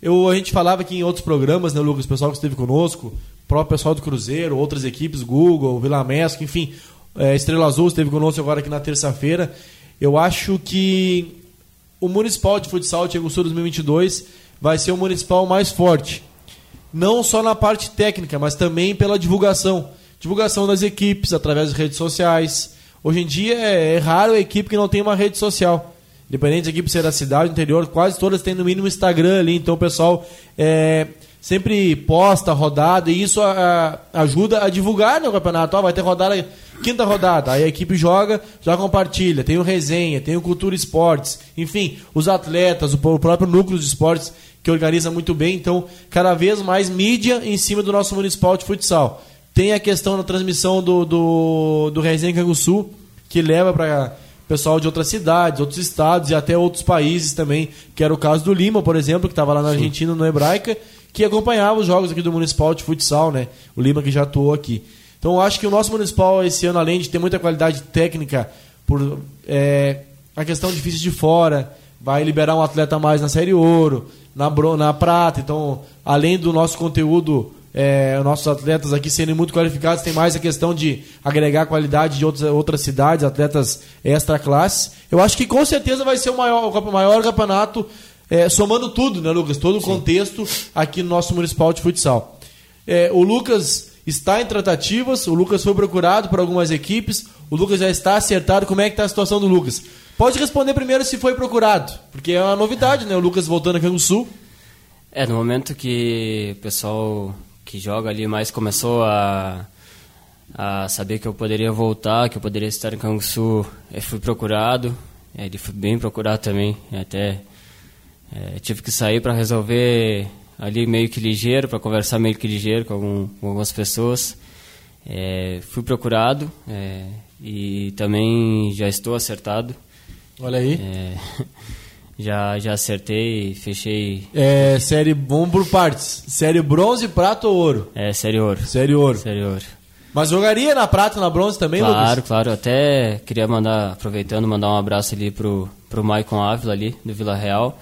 eu, a gente falava aqui em outros programas, né, Lucas, o pessoal que esteve conosco, o próprio pessoal do Cruzeiro, outras equipes, Google, Vila Mesco, enfim, é, Estrela Azul esteve conosco agora aqui na terça-feira. Eu acho que o Municipal de Futsal de Sul 2022 vai ser o municipal mais forte. Não só na parte técnica, mas também pela divulgação divulgação das equipes através das redes sociais. Hoje em dia é, é raro a equipe que não tem uma rede social. Independente da equipe ser da cidade, do interior, quase todas têm no mínimo Instagram ali. Então o pessoal é, sempre posta rodada e isso a, a, ajuda a divulgar no campeonato. Ó, vai ter rodada, quinta rodada. Aí a equipe joga, já compartilha. Tem o resenha, tem o Cultura Esportes. Enfim, os atletas, o, o próprio núcleo de esportes que organiza muito bem. Então, cada vez mais mídia em cima do nosso municipal de futsal. Tem a questão da transmissão do, do, do Resenha Canguçu, que leva para pessoal de outras cidades, outros estados e até outros países também, que era o caso do Lima, por exemplo, que estava lá na. Argentina, no Hebraica, que acompanhava os jogos aqui do Municipal de Futsal, né? O Lima que já atuou aqui. Então eu acho que o nosso Municipal esse ano, além de ter muita qualidade técnica, por é, a questão difícil de fora, vai liberar um atleta mais na Série Ouro, na, na Prata, então além do nosso conteúdo é, nossos atletas aqui serem muito qualificados, tem mais a questão de agregar qualidade de outras, outras cidades, atletas extra classe. Eu acho que com certeza vai ser o maior, o maior campeonato, é, somando tudo, né, Lucas? Todo o contexto aqui no nosso municipal de futsal. É, o Lucas está em tratativas, o Lucas foi procurado por algumas equipes, o Lucas já está acertado. Como é que está a situação do Lucas? Pode responder primeiro se foi procurado, porque é uma novidade, né? O Lucas voltando aqui no Sul. É, no momento que o pessoal que joga ali mais começou a, a saber que eu poderia voltar, que eu poderia estar em Canguçu, eu fui procurado, é, ele foi bem procurado também, até é, tive que sair para resolver ali meio que ligeiro, para conversar meio que ligeiro com, algum, com algumas pessoas. É, fui procurado é, e também já estou acertado. Olha aí. É, Já, já acertei, fechei. É, série, vamos por partes. Série bronze, prata ou ouro? É, série ouro. Série ouro. Série ouro. Mas jogaria na prata na bronze também, claro, Lucas? Claro, claro. Até queria mandar, aproveitando, mandar um abraço ali pro, pro Maicon Ávila ali, do Vila Real,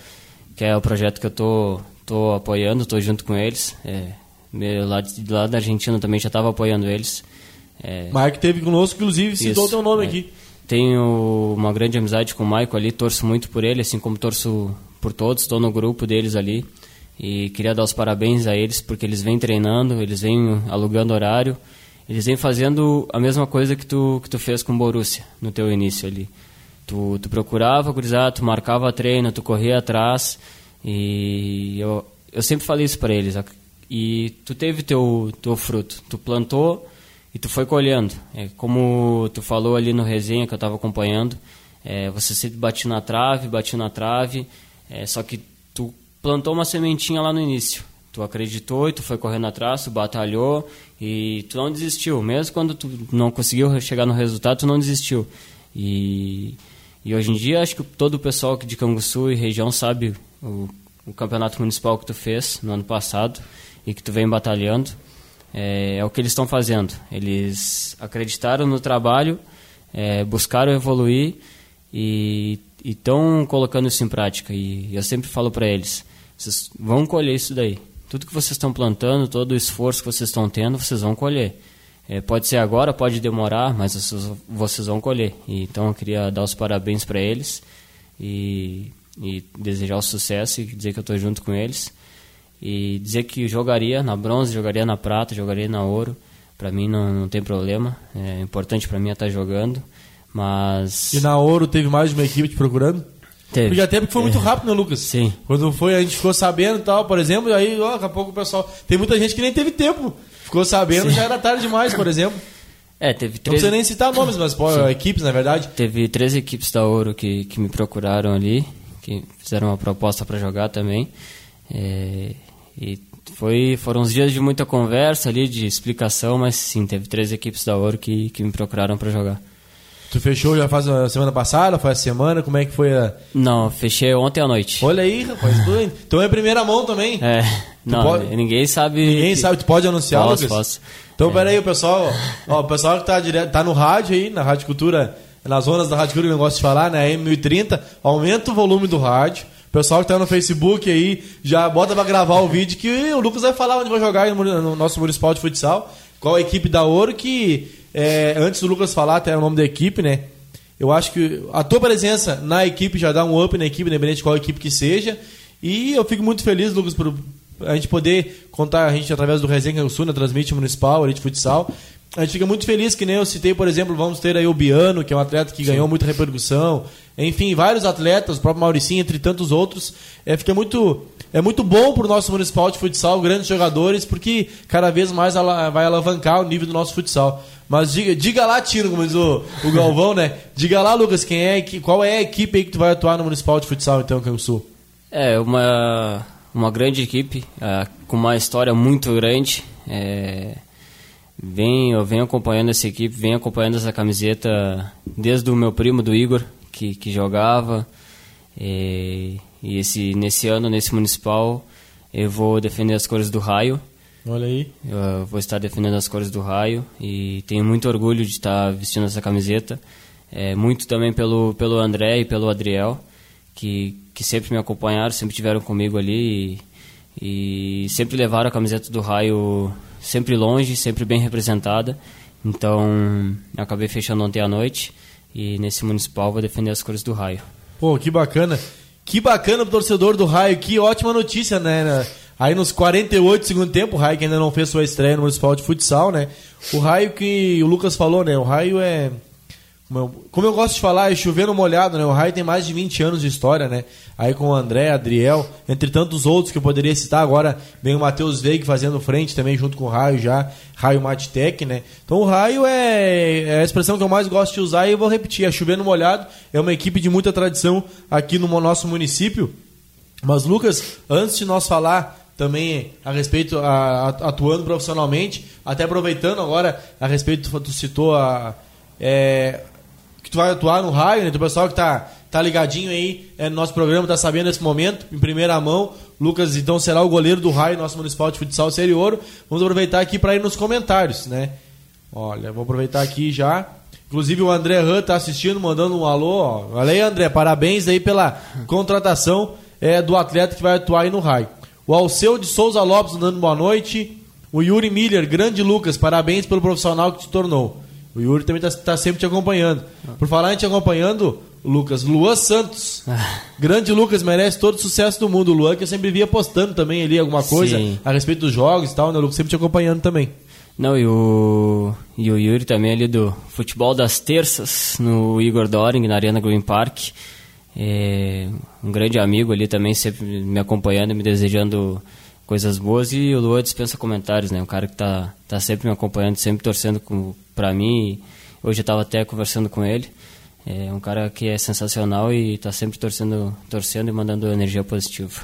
que é o projeto que eu tô, tô apoiando, tô junto com eles. É, meu, lá, de, lá da Argentina também já estava apoiando eles. É, Mike teve conosco, inclusive, citou o teu nome é. aqui. Tenho uma grande amizade com o Maico ali, torço muito por ele, assim como torço por todos, estou no grupo deles ali. E queria dar os parabéns a eles porque eles vêm treinando, eles vêm alugando horário, eles vêm fazendo a mesma coisa que tu, que tu fez com o Borussia no teu início ali. Tu, tu procurava, gurizada, tu marcava treino, tu corria atrás e eu, eu sempre falei isso para eles. E tu teve teu, teu fruto, tu plantou e tu foi colhendo. É, como tu falou ali no resenha que eu estava acompanhando, é, você sempre batia na trave, batia na trave, é, só que tu plantou uma sementinha lá no início. tu acreditou e tu foi correndo atrás, tu batalhou e tu não desistiu. Mesmo quando tu não conseguiu chegar no resultado, tu não desistiu. E, e hoje em dia acho que todo o pessoal de Canguçu e região sabe o, o campeonato municipal que tu fez no ano passado e que tu vem batalhando. É, é o que eles estão fazendo. Eles acreditaram no trabalho, é, buscaram evoluir e estão colocando isso em prática. E eu sempre falo para eles: vocês vão colher isso daí. Tudo que vocês estão plantando, todo o esforço que vocês estão tendo, vocês vão colher. É, pode ser agora, pode demorar, mas vocês, vocês vão colher. E, então eu queria dar os parabéns para eles e, e, desejar o sucesso e dizer que eu estou junto com eles. E dizer que jogaria na bronze, jogaria na prata, jogaria na ouro. Para mim não, não tem problema. É importante para mim é estar jogando. Mas. E na ouro teve mais de uma equipe te procurando? Teve. Porque até porque foi muito é. rápido, né, Lucas? Sim. Quando foi, a gente ficou sabendo e tal, por exemplo, e aí, ó, daqui a pouco o pessoal. Tem muita gente que nem teve tempo. Ficou sabendo, Sim. já era tarde demais, por exemplo. É, teve três... Não precisa nem citar nomes, mas pô, equipes, na verdade. Teve três equipes da Ouro que, que me procuraram ali, que fizeram uma proposta para jogar também. É, e foi, foram uns dias de muita conversa ali, de explicação, mas sim, teve três equipes da Ouro que, que me procuraram para jogar. Tu fechou já faz a semana passada, foi a semana, como é que foi a... Não, fechei ontem à noite. Olha aí, rapaz, então é primeira mão também. É, tu não, pode... ninguém sabe... Ninguém sabe, tu pode anunciar, posso, Lucas? Posso. Então, é. peraí, o pessoal, ó, o pessoal que tá, direto, tá no rádio aí, na Rádio Cultura, nas zonas da Rádio Cultura que eu gosto de falar, né, M1030, aumenta o volume do rádio, o pessoal que tá no Facebook aí, já bota pra gravar o vídeo que o Lucas vai falar onde vai jogar no nosso Municipal de Futsal, qual a equipe da Ouro, que é, antes do Lucas falar até o nome da equipe, né, eu acho que a tua presença na equipe já dá um up na equipe, independente de qual equipe que seja. E eu fico muito feliz, Lucas, por a gente poder contar, a gente através do Resenha Sul, na Transmite Municipal, ali de futsal. A gente fica muito feliz que nem eu citei, por exemplo, vamos ter aí o Biano, que é um atleta que Sim. ganhou muita repercussão. Enfim, vários atletas, o próprio Mauricinho, entre tantos outros. É, fica muito, é muito bom para o nosso municipal de futsal, grandes jogadores, porque cada vez mais vai alavancar o nível do nosso futsal. Mas diga, diga lá, Tino, como diz o, o Galvão, né? Diga lá, Lucas, quem é, qual é a equipe aí que tu vai atuar no Municipal de Futsal, então, Sul? É, uma, uma grande equipe, é, com uma história muito grande. É, vem, eu venho acompanhando essa equipe, venho acompanhando essa camiseta desde o meu primo, do Igor, que, que jogava. É, e esse, nesse ano, nesse Municipal, eu vou defender as cores do Raio. Olha aí. Eu vou estar defendendo as cores do raio e tenho muito orgulho de estar vestindo essa camiseta. É, muito também pelo, pelo André e pelo Adriel, que, que sempre me acompanharam, sempre tiveram comigo ali e, e sempre levaram a camiseta do raio sempre longe, sempre bem representada. Então, acabei fechando ontem à noite e nesse municipal vou defender as cores do raio. Pô, que bacana. Que bacana pro torcedor do raio, que ótima notícia, né? Aí nos 48 do segundo tempo, o Raio que ainda não fez sua estreia no Municipal de Futsal, né? O Raio que o Lucas falou, né? O Raio é. Como eu, gosto de falar, é chovendo molhado, né? O Raio tem mais de 20 anos de história, né? Aí com o André, Adriel, entre tantos outros que eu poderia citar, agora vem o Matheus Veig fazendo frente também junto com o Raio já, Raio Matitec, né? Então o Raio é, é, a expressão que eu mais gosto de usar e eu vou repetir, é chovendo molhado, é uma equipe de muita tradição aqui no nosso município. Mas Lucas, antes de nós falar também a respeito, a, atuando profissionalmente, até aproveitando agora a respeito, tu citou a, é, que tu vai atuar no raio, né? Do pessoal que tá, tá ligadinho aí é, no nosso programa, tá sabendo nesse momento, em primeira mão. Lucas, então, será o goleiro do raio, nosso municipal de futsal Série Ouro. Vamos aproveitar aqui para ir nos comentários, né? Olha, vou aproveitar aqui já. Inclusive o André Han tá assistindo, mandando um alô. Ó. Olha aí, André, parabéns aí pela contratação é, do atleta que vai atuar aí no raio. O Alceu de Souza Lopes dando boa noite. O Yuri Miller, grande Lucas, parabéns pelo profissional que te tornou. O Yuri também está tá sempre te acompanhando. Por falar em te acompanhando, Lucas, Luan Santos. grande Lucas, merece todo o sucesso do mundo. O Luan, que eu sempre via postando também ali alguma coisa Sim. a respeito dos jogos e tal, né? O Lucas sempre te acompanhando também. Não, e o, e o Yuri também ali do futebol das terças, no Igor Doring, na Arena Green Park. É, um grande amigo ali também, sempre me acompanhando me desejando coisas boas. E o Lua dispensa comentários, né? Um cara que tá, tá sempre me acompanhando, sempre torcendo para mim. Hoje eu estava até conversando com ele. É um cara que é sensacional e está sempre torcendo, torcendo e mandando energia positiva.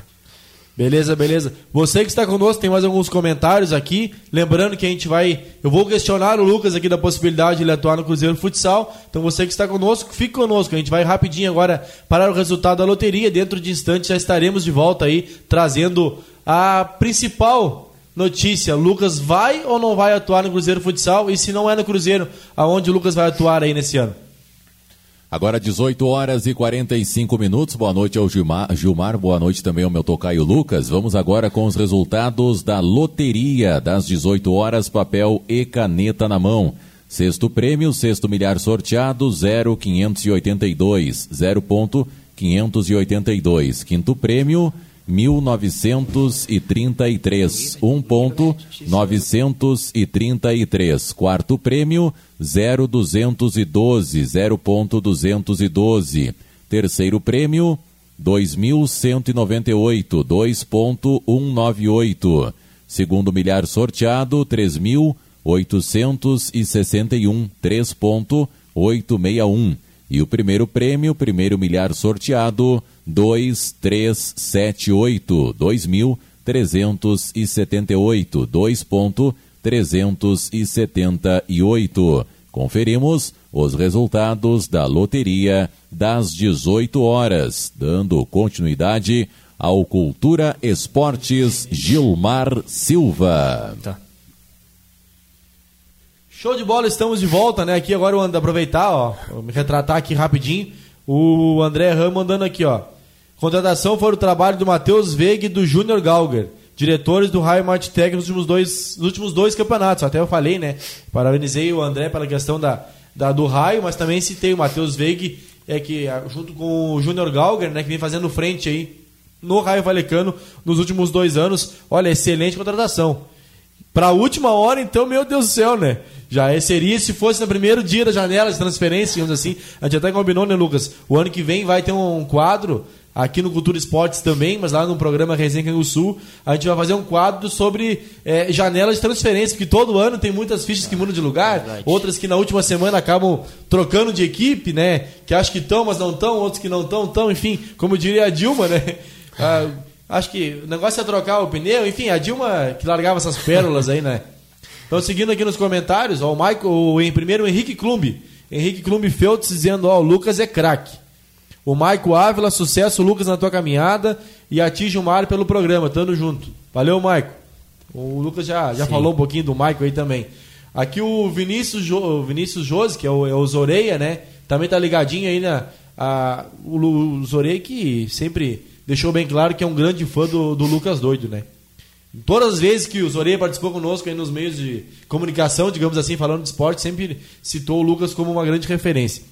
Beleza, beleza. Você que está conosco, tem mais alguns comentários aqui. Lembrando que a gente vai. Eu vou questionar o Lucas aqui da possibilidade de ele atuar no Cruzeiro Futsal. Então você que está conosco, fique conosco. A gente vai rapidinho agora para o resultado da loteria. Dentro de instantes já estaremos de volta aí, trazendo a principal notícia. Lucas vai ou não vai atuar no Cruzeiro Futsal? E se não é no Cruzeiro, aonde o Lucas vai atuar aí nesse ano? Agora 18 horas e 45 minutos. Boa noite ao Gilmar, Gilmar, boa noite também ao meu tocaio Lucas. Vamos agora com os resultados da loteria das 18 horas, papel e caneta na mão. Sexto prêmio, sexto milhar sorteado, 0,582, 0,582. Quinto prêmio, 1933, 1.933. Quarto prêmio, 0,212, 0.212. Terceiro prêmio, 2.198, 2.198. Segundo milhar sorteado, 3.861, 3.861. E o primeiro prêmio, primeiro milhar sorteado, 2378, 2378, 2.378. Conferimos os resultados da loteria das 18 horas, dando continuidade ao Cultura Esportes Gilmar Silva. Tá. Show de bola, estamos de volta, né? Aqui agora eu ando aproveitar, ó, me retratar aqui rapidinho. O André Ram mandando aqui, ó. Contratação foi o trabalho do Matheus Veiga e do Júnior Galger, diretores do Raio Martitec nos últimos dois, nos últimos dois campeonatos. Até eu falei, né? Parabenizei o André pela questão da, da do Raio, mas também citei o Matheus Veiga, é que junto com o Júnior Galger, né, que vem fazendo frente aí no Raio Valecano nos últimos dois anos. Olha, excelente contratação. Para a última hora, então, meu Deus do céu, né? Já é, seria se fosse no primeiro dia da janela de transferência, digamos assim. A gente até combinou, né, Lucas? O ano que vem vai ter um quadro aqui no Cultura Esportes também, mas lá no programa Resenha do Sul, a gente vai fazer um quadro sobre é, janelas de transferência, porque todo ano tem muitas fichas que mudam de lugar, Verdade. outras que na última semana acabam trocando de equipe, né? Que acho que estão, mas não estão, outros que não estão, estão, enfim, como diria a Dilma, né? Ah, acho que o negócio é trocar o pneu, enfim, a Dilma que largava essas pérolas aí, né? Então, seguindo aqui nos comentários, ó, o Michael, o, em primeiro o Henrique Klumbi. Henrique Klumbi Feltz dizendo, ó, o Lucas é craque. O Maico Ávila, sucesso, Lucas, na tua caminhada e atinge o mar pelo programa, tamo junto. Valeu, Maico. O Lucas já, já falou um pouquinho do Maico aí também. Aqui o Vinícius, jo, Vinícius Jose, que é o, é o Zoreia, né? Também tá ligadinho aí na. A, o, o Zoreia que sempre deixou bem claro que é um grande fã do, do Lucas Doido, né? Todas as vezes que o Zoreia participou conosco aí nos meios de comunicação, digamos assim, falando de esporte, sempre citou o Lucas como uma grande referência.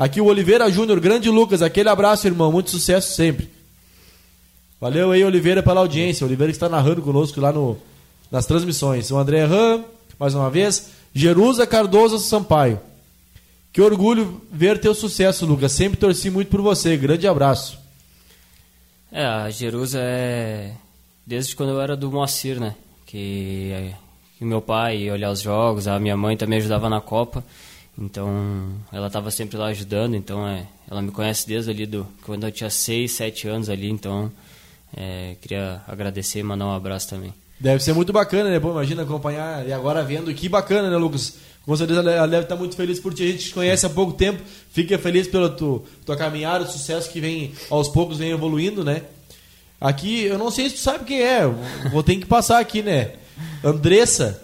Aqui o Oliveira Júnior, grande Lucas, aquele abraço, irmão, muito sucesso sempre. Valeu aí, Oliveira, pela audiência. Oliveira que está narrando conosco lá no, nas transmissões. O André Ram, mais uma vez. Jerusa Cardoso Sampaio. Que orgulho ver teu sucesso, Lucas. Sempre torci muito por você. Grande abraço. É, a Jerusa é desde quando eu era do Moacir, né? Que, que meu pai ia olhar os jogos, a minha mãe também ajudava na Copa. Então, ela estava sempre lá ajudando, então é, ela me conhece desde ali do quando eu tinha 6, 7 anos ali, então é, queria agradecer e mandar um abraço também. Deve ser muito bacana, né? Pô, imagina acompanhar e agora vendo, que bacana, né, Lucas? Com certeza ela deve estar muito feliz por ti. A gente te conhece há pouco tempo, fica feliz pela tua, tua caminhada, o sucesso que vem aos poucos vem evoluindo, né? Aqui, eu não sei se tu sabe quem é, vou ter que passar aqui, né? Andressa.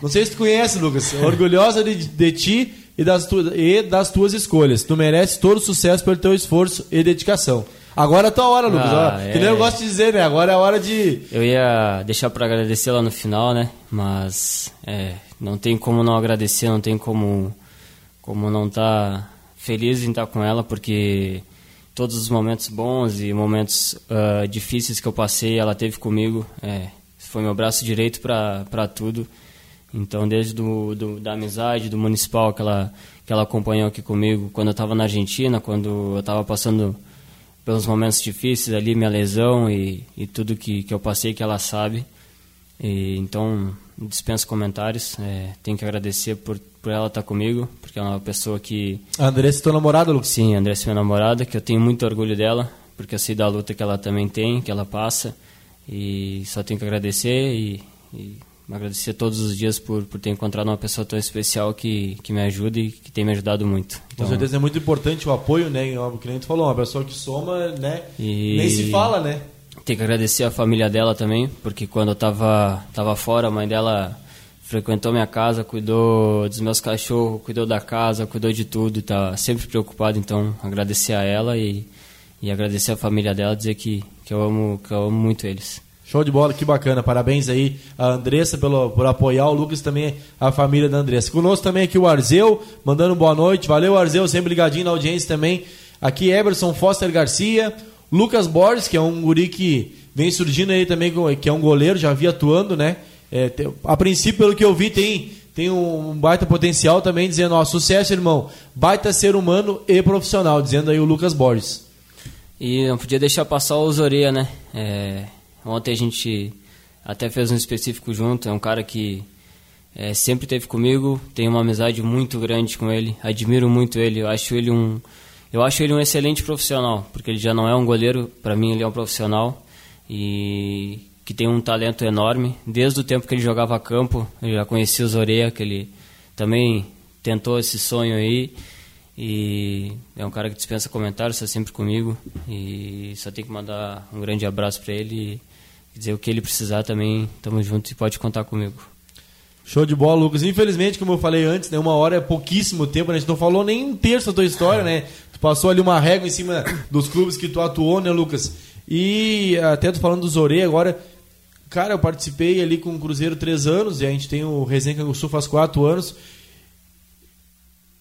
Não sei se tu conhece, Lucas. Orgulhosa de, de ti e das, tu, e das tuas escolhas. Tu mereces todo o sucesso pelo teu esforço e dedicação. Agora é a tua hora, Lucas. Ah, é... Que nem eu gosto de dizer, né? Agora é a hora de. Eu ia deixar para agradecer lá no final, né? Mas é, não tem como não agradecer, não tem como, como não estar tá feliz em estar com ela, porque todos os momentos bons e momentos uh, difíceis que eu passei, ela teve comigo. É, foi meu braço direito para tudo. Então, desde do, do, da amizade, do municipal que ela, que ela acompanhou aqui comigo, quando eu estava na Argentina, quando eu estava passando pelos momentos difíceis ali, minha lesão e, e tudo que, que eu passei, que ela sabe. E, então, dispenso comentários. É, tenho que agradecer por, por ela estar comigo, porque é uma pessoa que. A Andressa é tua namorada, Lucas? Sim, a Andressa é minha namorada, que eu tenho muito orgulho dela, porque eu sei da luta que ela também tem, que ela passa. E só tenho que agradecer e, e agradecer todos os dias por, por ter encontrado uma pessoa tão especial que, que me ajuda e que tem me ajudado muito. Então, Com certeza é muito importante o apoio, né? O cliente falou, uma pessoa que soma, né? E... Nem se fala, né? Tem que agradecer a família dela também, porque quando eu tava, tava fora, a mãe dela frequentou minha casa, cuidou dos meus cachorros, cuidou da casa, cuidou de tudo, tá sempre preocupado, então agradecer a ela e, e agradecer a família dela, dizer que, que, eu amo, que eu amo muito eles. Show de bola, que bacana. Parabéns aí a Andressa pelo, por apoiar, o Lucas também, a família da Andressa. Conosco também aqui o Arzeu, mandando boa noite. Valeu, Arzeu, sempre ligadinho na audiência também. Aqui Eberson Foster Garcia, Lucas Borges, que é um guri que vem surgindo aí também, que é um goleiro, já vi atuando, né? É, a princípio, pelo que eu vi, tem, tem um baita potencial também, dizendo, ó, sucesso, irmão, baita ser humano e profissional, dizendo aí o Lucas Borges. E não podia deixar passar o Zoreia, né? É, ontem a gente até fez um específico junto, é um cara que é, sempre esteve comigo, tenho uma amizade muito grande com ele, admiro muito ele, eu acho ele um... Eu acho ele um excelente profissional, porque ele já não é um goleiro, para mim ele é um profissional e que tem um talento enorme. Desde o tempo que ele jogava campo, eu já conheci o Zoreia, que ele também tentou esse sonho aí. E é um cara que dispensa comentários, está sempre comigo. E só tem que mandar um grande abraço para ele e dizer o que ele precisar também, estamos juntos e pode contar comigo. Show de bola, Lucas. Infelizmente, como eu falei antes, né, uma hora é pouquíssimo tempo, né? a gente não falou nem um terço da tua história, né? Tu passou ali uma régua em cima dos clubes que tu atuou, né, Lucas? E até tô falando do Zorei agora, Cara, eu participei ali com o Cruzeiro três anos e a gente tem o Resenha Sul faz quatro anos.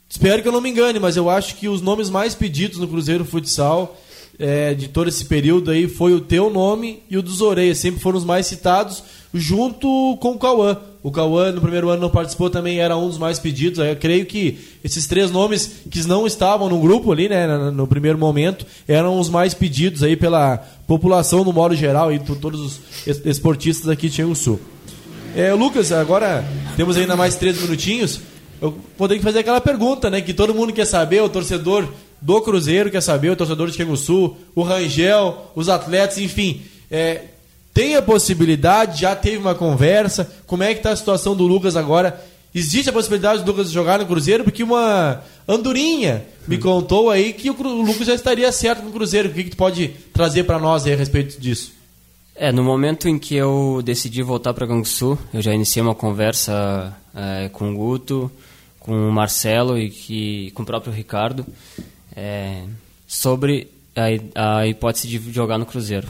Espero que eu não me engane, mas eu acho que os nomes mais pedidos no Cruzeiro Futsal é, de todo esse período aí foi o teu nome e o dos Oreias. Sempre foram os mais citados, junto com o Cauã. O Cauã no primeiro ano não participou também, era um dos mais pedidos. Eu creio que esses três nomes que não estavam no grupo ali, né, no primeiro momento, eram os mais pedidos aí pela população no modo geral e por todos os esportistas aqui de Xingu Sul. É, Lucas, agora temos ainda mais três minutinhos. Eu vou ter que fazer aquela pergunta, né, que todo mundo quer saber, o torcedor do Cruzeiro quer saber, o torcedor de Xingu Sul, o Rangel, os atletas, enfim. É, tem a possibilidade, já teve uma conversa. Como é que está a situação do Lucas agora? Existe a possibilidade do Lucas jogar no Cruzeiro? Porque uma andorinha me contou aí que o Lucas já estaria certo no Cruzeiro. O que, que tu pode trazer para nós a respeito disso? É, no momento em que eu decidi voltar para Canguçu, eu já iniciei uma conversa é, com o Guto, com o Marcelo e que, com o próprio Ricardo é, sobre a, a hipótese de jogar no Cruzeiro.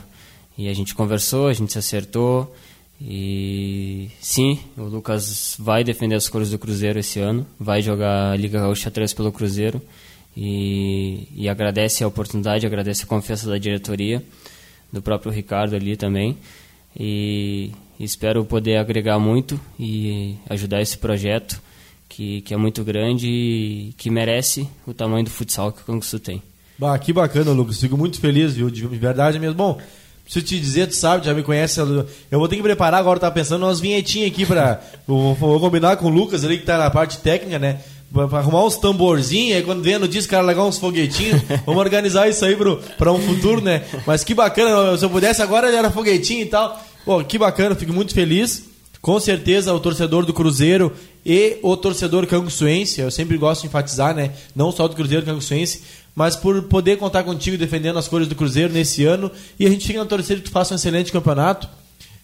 E a gente conversou, a gente se acertou. E sim, o Lucas vai defender as cores do Cruzeiro esse ano, vai jogar a Liga Gaúcha 3 pelo Cruzeiro e, e agradece a oportunidade, agradece a confiança da diretoria, do próprio Ricardo ali também. E espero poder agregar muito e ajudar esse projeto que, que é muito grande e que merece o tamanho do futsal que o Canguçu tem. Bah, que bacana, Lucas. Fico muito feliz, viu? De verdade mesmo. Bom, Preciso te dizer, tu sabe, já me conhece. Eu vou ter que preparar agora, tá pensando umas vinhetinhas aqui pra. vou, vou, combinar com o Lucas ali que tá na parte técnica, né? Pra arrumar uns tamborzinhos, aí quando vem no disco, cara, legar uns foguetinhos. Vamos organizar isso aí pro, pra um futuro, né? Mas que bacana, se eu pudesse agora era foguetinho e tal. Pô, que bacana, fico muito feliz. Com certeza o torcedor do Cruzeiro e o torcedor canguçuense, eu sempre gosto de enfatizar, né? Não só do Cruzeiro canguçuense, mas por poder contar contigo defendendo as cores do Cruzeiro nesse ano. E a gente fica na torcida que tu faça um excelente campeonato.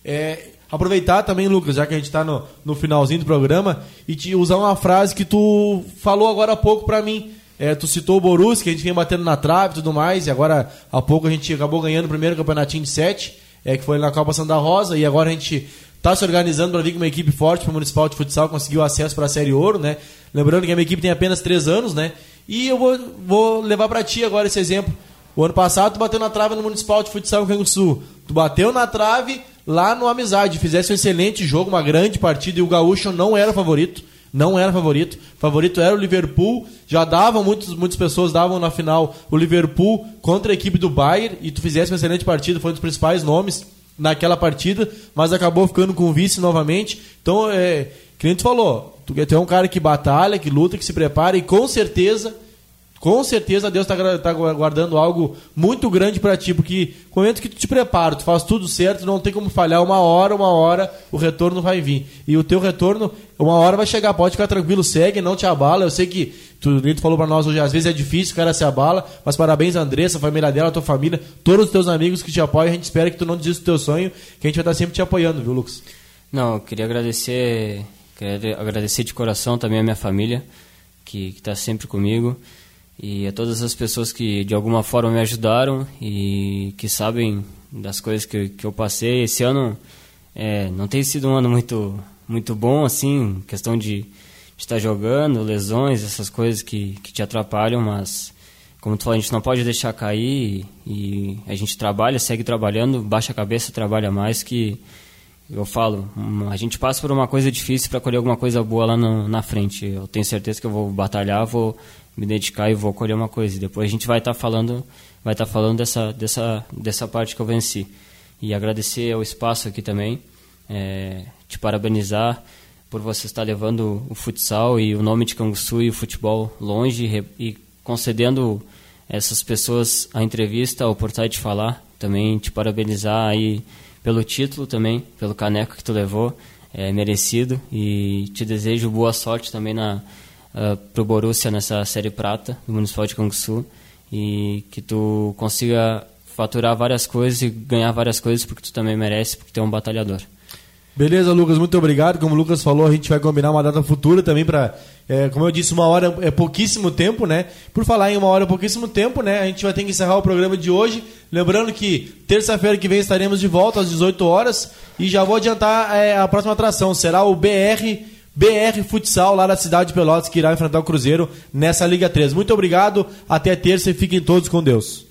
É, aproveitar também, Lucas, já que a gente está no, no finalzinho do programa, e te usar uma frase que tu falou agora há pouco para mim. É, tu citou o Borussia, que a gente vem batendo na trave e tudo mais, e agora há pouco a gente acabou ganhando o primeiro campeonatinho de sete, é, que foi na Copa Santa Rosa, e agora a gente está se organizando para vir com uma equipe forte para o Municipal de Futsal, conseguiu acesso para a Série Ouro, né? Lembrando que a minha equipe tem apenas três anos, né? E eu vou, vou levar para ti agora esse exemplo. O ano passado tu bateu na trave no Municipal de Futsal Rio Sul. Tu bateu na trave lá no Amizade. Fizesse um excelente jogo, uma grande partida e o Gaúcho não era favorito. Não era favorito. Favorito era o Liverpool. Já davam, muitas, muitas pessoas davam na final o Liverpool contra a equipe do Bayern. E tu fizesse uma excelente partida, foi um dos principais nomes naquela partida, mas acabou ficando com vice novamente. Então, é, que nem tu falou, tu é um cara que batalha, que luta, que se prepara e com certeza com certeza Deus está tá guardando algo muito grande para ti, porque no momento que tu te prepara, tu faz tudo certo, não tem como falhar uma hora, uma hora, o retorno vai vir. E o teu retorno, uma hora vai chegar, pode ficar tranquilo, segue, não te abala. Eu sei que tu, tu falou para nós hoje, às vezes é difícil, o cara se abala, mas parabéns Andressa, a família dela, a tua família, todos os teus amigos que te apoiam, a gente espera que tu não desista do teu sonho, que a gente vai estar sempre te apoiando, viu, Lucas? Não, eu queria agradecer, queria agradecer de coração também a minha família, que está sempre comigo e a todas as pessoas que de alguma forma me ajudaram e que sabem das coisas que, que eu passei. Esse ano é, não tem sido um ano muito, muito bom, assim, questão de, de estar jogando, lesões, essas coisas que, que te atrapalham, mas como tu falou, a gente não pode deixar cair e, e a gente trabalha, segue trabalhando, baixa a cabeça, trabalha mais que eu falo, a gente passa por uma coisa difícil para colher alguma coisa boa lá no, na frente. Eu tenho certeza que eu vou batalhar, vou me dedicar e vou colher uma coisa. E depois a gente vai estar tá falando, vai estar tá falando dessa, dessa, dessa parte que eu venci. E agradecer ao espaço aqui também, é, te parabenizar por você estar levando o futsal e o nome de Canguçu e o futebol longe e, concedendo essas pessoas a entrevista, a oportunidade de falar. Também te parabenizar aí pelo título também, pelo caneco que tu levou, é merecido e te desejo boa sorte também na uh, pro Borussia nessa série prata do Municipal de Canguçu e que tu consiga faturar várias coisas e ganhar várias coisas porque tu também merece, porque tu é um batalhador. Beleza, Lucas, muito obrigado. Como o Lucas falou, a gente vai combinar uma data futura também para, é, como eu disse, uma hora é pouquíssimo tempo, né? Por falar em uma hora é pouquíssimo tempo, né? A gente vai ter que encerrar o programa de hoje. Lembrando que terça-feira que vem estaremos de volta às 18 horas e já vou adiantar é, a próxima atração. Será o BR BR Futsal, lá da cidade de Pelotas, que irá enfrentar o Cruzeiro nessa Liga 3. Muito obrigado, até terça e fiquem todos com Deus.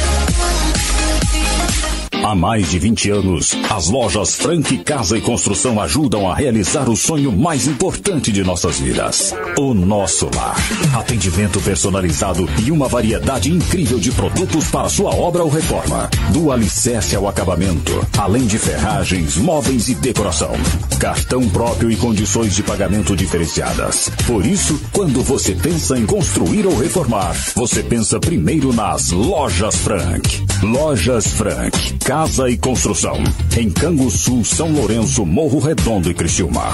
Há mais de 20 anos, as lojas Frank Casa e Construção ajudam a realizar o sonho mais importante de nossas vidas: o nosso lar. Atendimento personalizado e uma variedade incrível de produtos para sua obra ou reforma. Do alicerce ao acabamento, além de ferragens, móveis e decoração. Cartão próprio e condições de pagamento diferenciadas. Por isso, quando você pensa em construir ou reformar, você pensa primeiro nas Lojas Frank. Lojas Frank Casa e Construção. Em Canguçu, São Lourenço, Morro Redondo e Criciúma.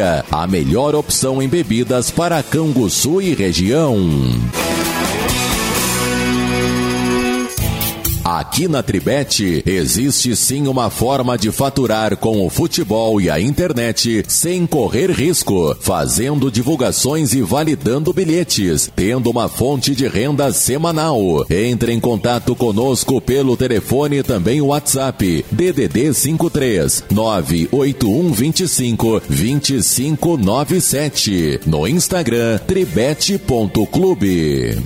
a melhor opção em bebidas para Canguçu e região. Aqui na Tribete existe sim uma forma de faturar com o futebol e a internet sem correr risco, fazendo divulgações e validando bilhetes, tendo uma fonte de renda semanal. Entre em contato conosco pelo telefone e também WhatsApp DDD 53 981 25 2597 no Instagram tribete.clube.